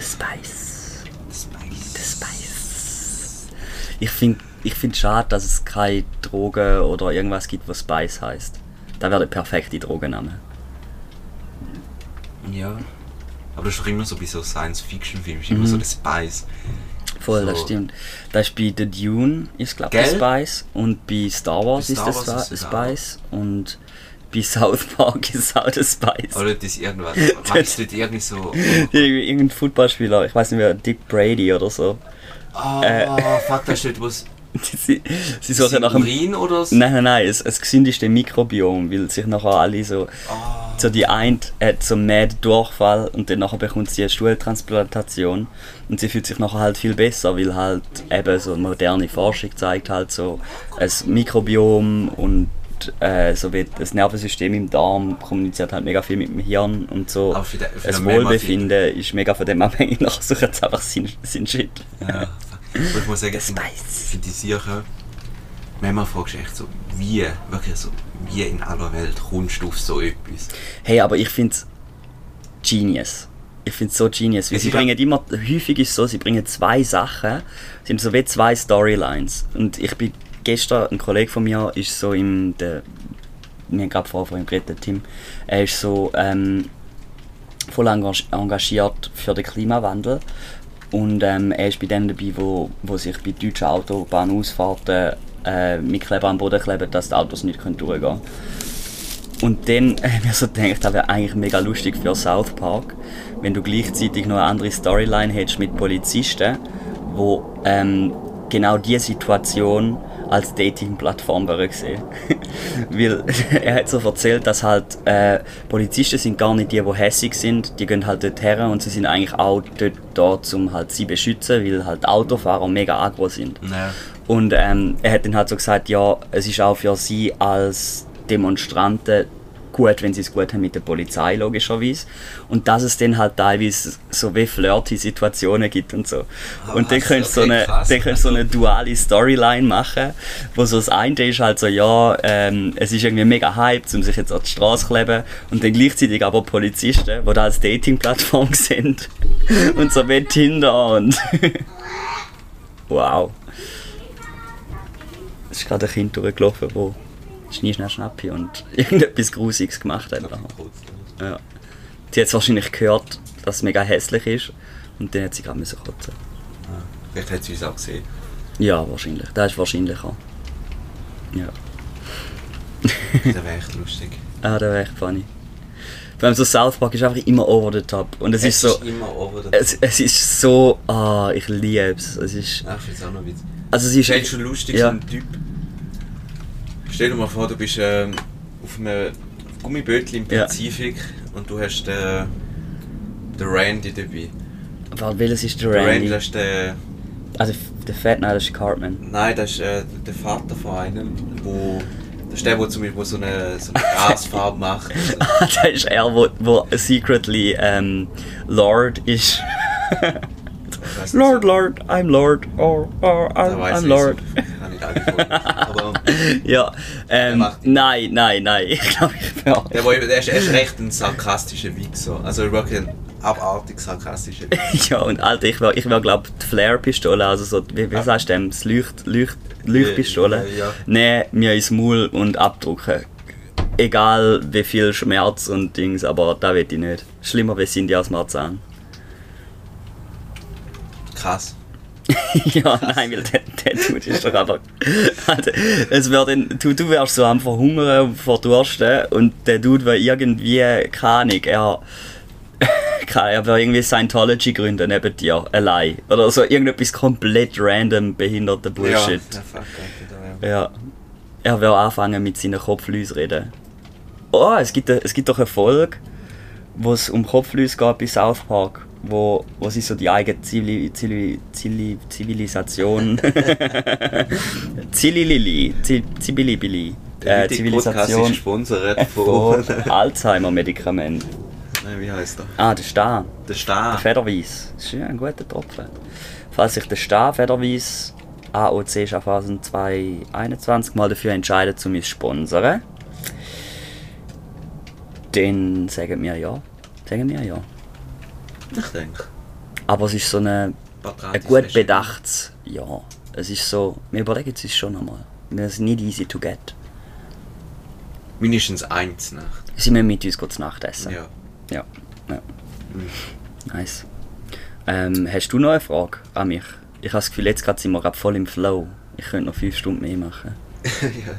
The Spice, Spice. The Spice. Ich finde ich find schade, dass es keine Drogen oder irgendwas gibt, was Spice heißt. Da wäre der perfekte Drogenname. Ja. Aber das ist doch immer so bei so Science-Fiction-Filmen, ist immer so der Spice. Voll, das So. stimmt. Das ist bei The Dune, ist glaube ich? Spice. Und bei Star Wars Bei ist Star das Wars ist auch. Spice. Und bei South Park ist auch der Spice. Oder das ist irgendwas. Weißt du, irgendwie so. Irgendein Footballspieler, ich weiß nicht mehr, Dick Brady oder so. Ah, Äh. fuck, da steht was. Sie, sie suchen nach einem. Urin oder so? Nein, nein, nein, es, es gesündeste Mikrobiom, weil sich nachher alle so. Ah, So die eine hat so einen Mad Durchfall und dann nachher bekommt sie eine Stuhltransplantation und sie fühlt sich nachher halt viel besser, weil halt eben so moderne Forschung zeigt halt so ein Mikrobiom und äh, so wie das Nervensystem im Darm kommuniziert halt mega viel mit dem Hirn und so. Aber für den- für das den Wohlbefinden ist mega von dem abhängig, nachher suchen sie einfach seinen, seinen Shit. ja. ich muss sagen, ich Spice. finde die Sache. Manchmal fragst du echt so, wie, wirklich so, wie in aller Welt kommst du auf so etwas? Hey, aber ich find's genius. Ich find's so genius, weil Es sie bringen immer, häufig ist es so, sie bringen zwei Sachen, sind so wie zwei Storylines. Und ich bin gestern, ein Kollege von mir ist so im, der, wir haben gerade vorher von ihm geredet, er ist so ähm, voll engag- engagiert für den Klimawandel. Und ähm, er ist bei denen dabei, wo, wo sich bei deutschen Autobahnausfahrten äh, mit Kleber am Boden kleben, dass die Autos nicht können durchgehen können. Und dann habe ich mir so gedacht, das wäre eigentlich mega lustig für South Park, wenn du gleichzeitig noch eine andere Storyline hättest mit Polizisten, wo ähm, genau diese Situation als Dating-Plattform gesehen. Weil er hat so erzählt, dass halt äh, Polizisten sind gar nicht die, die hässig sind, die gehen halt dort her und sie sind eigentlich auch dort da, um halt sie beschützen, weil halt Autofahrer mega aggro sind. Ja. Und ähm, er hat dann halt so gesagt, ja, es ist auch für sie als Demonstranten gut, wenn sie es gut haben mit der Polizei, logischerweise. Und dass es dann halt teilweise so wie flirty Situationen gibt und so. Ah, und dann könntest du Okay, so eine, krass. dann könntest du so eine duale Storyline machen, wo so das eine ist halt so, ja, ähm, es ist irgendwie mega hyped, um sich jetzt an die Straße kleben. Und dann gleichzeitig aber Polizisten, die da als Dating-Plattform sind. und so wie Tinder und... wow. Es ist gerade ein Kind durchgelaufen, wo Schnee, Schnee, Schnappi und irgendetwas Grusiges gemacht hat. Ja. Die hat wahrscheinlich gehört, dass es mega hässlich ist und dann hat sie gerade müssen kotzen. Vielleicht hat sie uns auch gesehen. Ja, wahrscheinlich. Das ist wahrscheinlicher. Ja. Das wäre echt lustig. Ah, das wäre echt funny. Vor allem so South Park ist einfach immer over the top. Und es, ist so... immer over the Es, es ist so... Ah, ich liebe es. Es ist... Ach, ich finde es auch noch witzig. Also es ist... Ist schon lustig, Ja. so ein Typ. Stell dir mal vor, du bist ähm, auf einem Gummibötchen im Ja. Pazifik und du hast den, den Randy dabei. Warte, welches ist der Der Randy, Randy? das ist der. Also der Fat, nein, das ist Cartman. Nein, das ist äh, der Vater von einem, wo. Das ist der, der zum Beispiel so eine, so eine Grasfarbe macht. das ist er, wo, wo secretly ähm, Lord ist. Ich weiss nicht, Lord, Lord, I'm Lord. Oh, oh, Da I'm, weiss I'm ich Lord. Aber ja, ähm, nein, nein, nein. Ich glaube, ich bin der, der, ist, er ist recht ein sarkastischer Wichser. Also wirklich ein abartig sarkastischer Wichser. Ja, und Alter, ich wäre, ich wär, glaube die Flare-Pistole, also so, wie, wie sagst du das Leucht, Leucht, Leuchtpistole, Ja, ja. nehmen, mir ins Maul und abdrucken. Egal wie viel Schmerz und Dings, aber da will ich nicht. Schlimmer wie Cindy aus Marzahn. Krass. ja, nein, weil der, der Dude ist doch einfach. Also, es wär dann, du, du wärst so am Verhungern und Verdursten und der Dude wäre irgendwie, keine Ahnung, er. er wäre irgendwie Scientology gründen neben dir, allein. Oder so irgendetwas komplett random, behinderte Bullshit. Ja, ja fuck, wär- Ja. Er will anfangen mit seinen Kopflüsen reden. Oh, es gibt, es gibt doch eine Folge, wo es um Kopflüse geht bei South Park, wo, wo sie so die eigene Zivili, Zivili, Zivili, Zivilisation. Zililili, Zi- Zibilibili. Der Äh, ist Zivilisation von. Alzheimer-Medikament. Nein, wie heißt der? Ah, der Star. Der Der Star. Federweiss. Das ist ja ein guter Tropfen. Falls sich der Star Federweiss AOC Schaffhausen 2021 mal dafür entscheidet, zu mich zu sponsern, dann sagen wir ja. Sagen wir ja. Ich denke. Aber es ist so eine, ein gut bedachtes Ja. Es ist so, wir überlegen es uns schon einmal. Es ist nicht easy to get. Mindestens eins Nacht. Sie müssen mit uns kurz Nacht essen. Ja. Ja. ja. Mhm. Nice. Ähm, hast du noch eine Frage an mich? Ich habe das Gefühl, jetzt gerade sind wir gerade voll im Flow. Ich könnte noch fünf Stunden mehr machen. ja.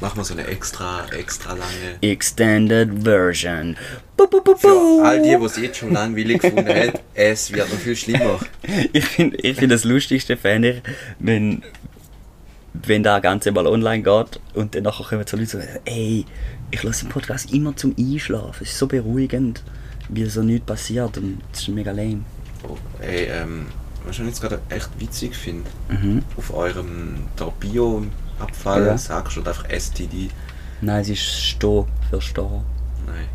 Machen wir so eine extra, extra lange. Extended Version. Bu, bu, bu, Für all die, die es jetzt schon langweilig gefunden haben, es wird noch viel schlimmer. Ich finde ich find das Lustigste, fände ich, wenn, wenn das Ganze mal online geht und dann nachher kommen so Leute so, ey, ich lasse den Podcast immer zum Einschlafen. Es ist so beruhigend, weil so nichts passiert und es ist mega lame. Oh, ey, ähm, was ich jetzt gerade echt witzig finde, Mhm. auf eurem der Bio-Abfall Ja. sagst du einfach STD. Nein, es ist Sto für Sto. Nein,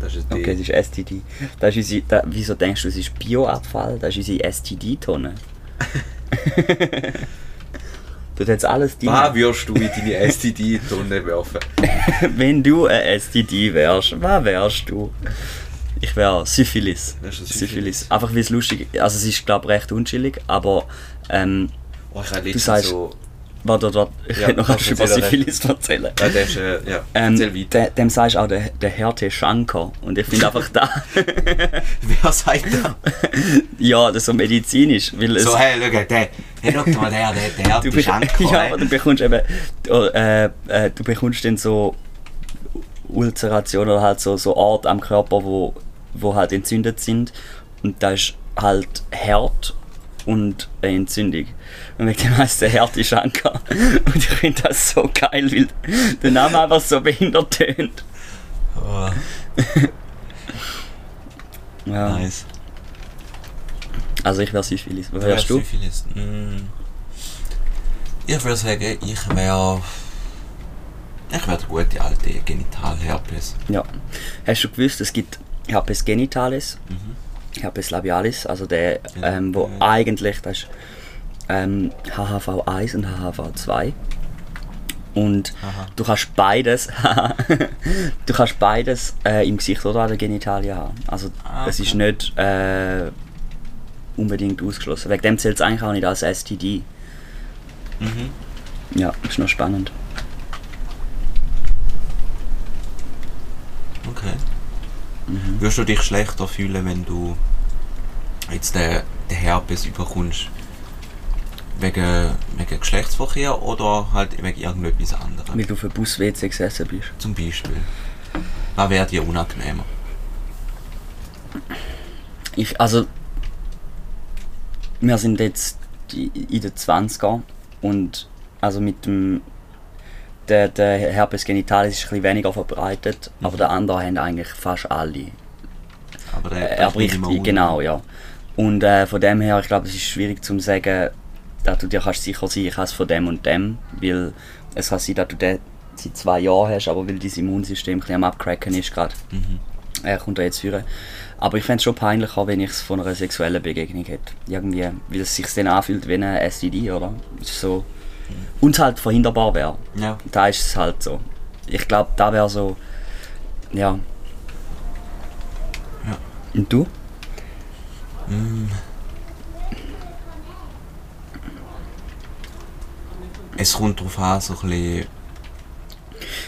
das ist. Okay, es ist STD. Das ist unsere, da, wieso denkst du, es ist Bioabfall? Das ist unsere STD-Tonne. du jetzt alles drin. Was wirst du in deine STD-Tonne werfen? Wenn du ein STD wärst, was wärst du? Ich wäre Syphilis. Syphilis. Syphilis? Einfach weil es lustig Also es ist, glaube ich, recht unchillig, aber ähm, Oh, ich habe du letztens sagst, so. Warte, warte, ich Ja, noch etwas über Syphilis erzählen. Ja, der ist, äh, ja, Ähm, erzähl weiter. de, dem sagst du auch der, der Härte Schanker. Und ich finde einfach da, Wer sagt das? ja, das ist so medizinisch. Weil So, hey, schau, der, hey, schau mal, der, der, der hat du, die be Schanke. ja, aber du bekommst eben, äh, äh, du bekommst dann so Ulceration oder halt so, so Orte am Körper, wo, wo halt entzündet sind und da ist halt hart und eine Entzündung. Und wegen dem heisst der Härte-Schanker. Und ich finde das so geil, weil der Name einfach so behindert tönt. Oh, Ja. nice. Also ich wäre Syphilis. Was Wer wärst du? Syphilis? Mm. Ich würde sagen, ich wäre. Ich wäre der gute alte Genitalherpes. Ja. Hast du gewusst, es gibt Herpes genitalis, Herpes labialis, also der, ähm, wo Ja. eigentlich das ist ähm, HHV1 und HHV2. Und Aha. du kannst beides, du kannst beides äh, im Gesicht oder an den Genitalien haben. Also Ah, es ist okay. nicht äh, unbedingt ausgeschlossen. Wegen dem zählt es eigentlich auch nicht als STD. Mhm. Ja, ist noch spannend. Okay. Würdest du dich schlechter fühlen, wenn du jetzt den, den Herpes überkommst? Wegen, wegen Geschlechtsverkehr oder halt wegen irgendetwas anderem? Weil du für Bus-WC gesessen bist. Zum Beispiel. Was wäre dir unangenehmer? Ich, also, wir sind jetzt in den 20er und also mit dem der, der Herpes genitalis ist ein bisschen weniger verbreitet, aber der andere haben eigentlich fast alle. Aber der, Äh, der Er ist bricht, nicht immer genau, ja. Und äh, von dem her, ich glaube, es ist schwierig zu sagen, dass du dir kannst sicher sein, ich habe es von dem und dem, weil es kann sein, dass du den seit zwei Jahren hast, aber weil dein Immunsystem ein bisschen am abcracken ist gerade, Mhm. er kommt da jetzt führen. Aber ich fände es schon peinlicher, wenn ich es von einer sexuellen Begegnung hätte. Irgendwie, weil es sich dann anfühlt wie eine STD, oder? So. Und es halt verhinderbar wäre. Ja. Da ist es halt so. Ich glaube, da wäre so. Ja. Ja. Und du? Mm. Es kommt darauf an, so ein bisschen.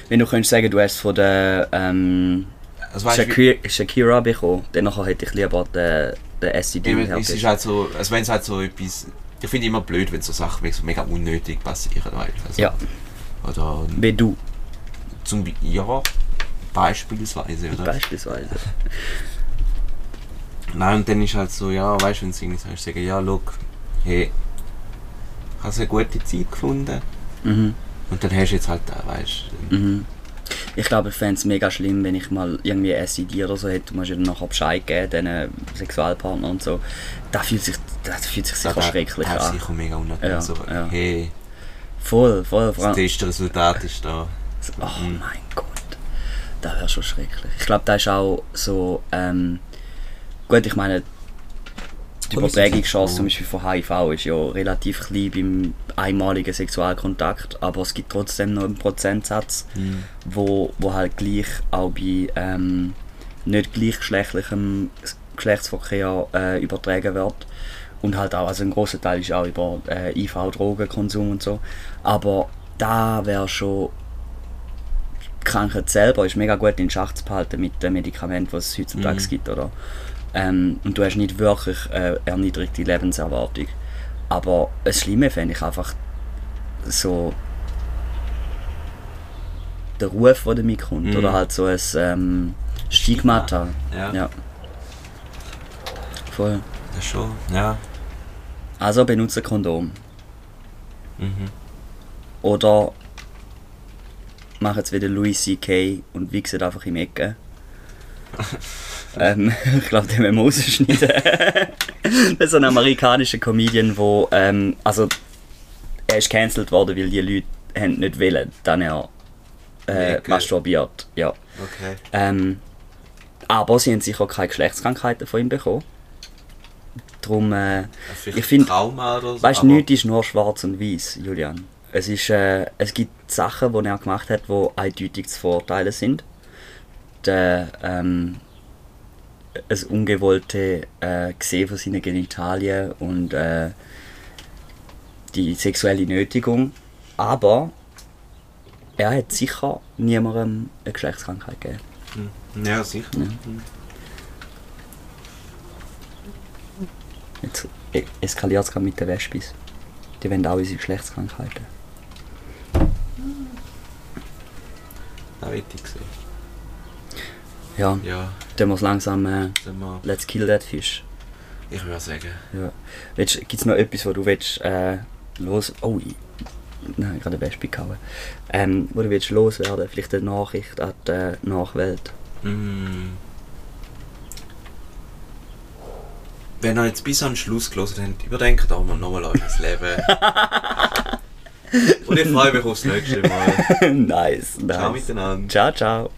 Wenn du könntest sagen, du hast von der ähm, Also Shakira, Shakira bekommen, dann hätte ich lieber den, den Eben, Herpes. es ist halt so, also wenn es halt so etwas. Ich finde immer blöd, wenn so Sachen so mega unnötig passieren. Weißt, also, Ja, Oder wie du zum ja, beispielsweise, oder? beispielsweise. Nein, und dann ist halt so, ja, weißt du, wenn sie irgendwie sagst, sagen, ja, look, hey, hast du eine gute Zeit gefunden? Mhm. Und dann hast du jetzt halt da, weißt du. Mhm. Ich glaube, ich fände es mega schlimm, wenn ich mal irgendwie eine SID oder so hätte. Du musst ja dann nachher Bescheid geben, diesen Sexualpartner und so. Das fühlt sich, das fühlt sich sicher das schrecklich das ist an. sicher mega unangenehm. Ja, so, ja. hey, Voll, voll. Das Testresultat ist da. oh Mhm. mein Gott. Das wäre schon schrecklich. Ich glaube, das ist auch so. Ähm, gut, ich meine, die Übertragungschance zum Beispiel von HIV ist ja relativ klein beim einmaligen Sexualkontakt, aber es gibt trotzdem noch einen Prozentsatz, Mhm. wo, wo halt gleich auch bei ähm, nicht gleichgeschlechtlichem Geschlechtsverkehr äh, übertragen wird. Und halt auch, also ein großer Teil ist auch über äh, IV-Drogenkonsum und so. Aber da wäre schon die Krankheit selber ist mega gut in Schach zu behalten mit den Medikamenten, die es heutzutage Mhm. gibt, oder? Ähm, und du hast nicht wirklich äh, erniedrigte Lebenserwartung. Aber das Schlimme fände ich einfach so der Ruf, der damit kommt. Mhm. Oder halt so ein ähm, Stigmata. Ja, Ja. Voll. das schon, ja. Also benutze ein Kondom. Mhm. Oder mach jetzt wieder Louis C.K. und wichse einfach im Ecken. Ähm, ich glaube, den müssen wir rausschneiden. das ist ein amerikanischer Comedian, wo, ähm, also, er ist cancelled worden, weil die Leute haben nicht wollen, dann er äh, Ecke. masturbiert. Ja. Okay. Ähm, aber sie haben sicher keine Geschlechtskrankheiten von ihm bekommen. Darum, äh, Ich find- Trauma oder so. weißt du, nichts ist nur schwarz und weiß, Julian. Es, ist, äh, es gibt Sachen, die er gemacht hat, die eindeutig zu verurteilen sind. Der, ähm, das ungewollte äh, Gesehen von seinen Genitalien und äh, die sexuelle Nötigung. Aber er hat sicher niemandem eine Geschlechtskrankheit gegeben. Mhm. Ja, sicher. Ja. Mhm. Jetzt e- eskaliert es gerade mit den Wespis. Die wollen auch unsere Geschlechtskrankheiten. Das will ich sehen. Ja, Ja, dann muss langsam äh. Let's Kill That Fish. Ich würde sagen. Ja. Gibt es noch etwas, wo du willst, äh, los... Oh, ich... Nein, gerade eine Wespe gehauen. Ähm, wo du willst loswerden? Vielleicht eine Nachricht an die Nachwelt? Mm. Wenn ihr jetzt bis an den Schluss gelesen habt, überdenkt auch mal nochmal euer Leben. Und ich freue mich aufs nächste Mal. nice, nice. Ciao miteinander. Ciao, ciao.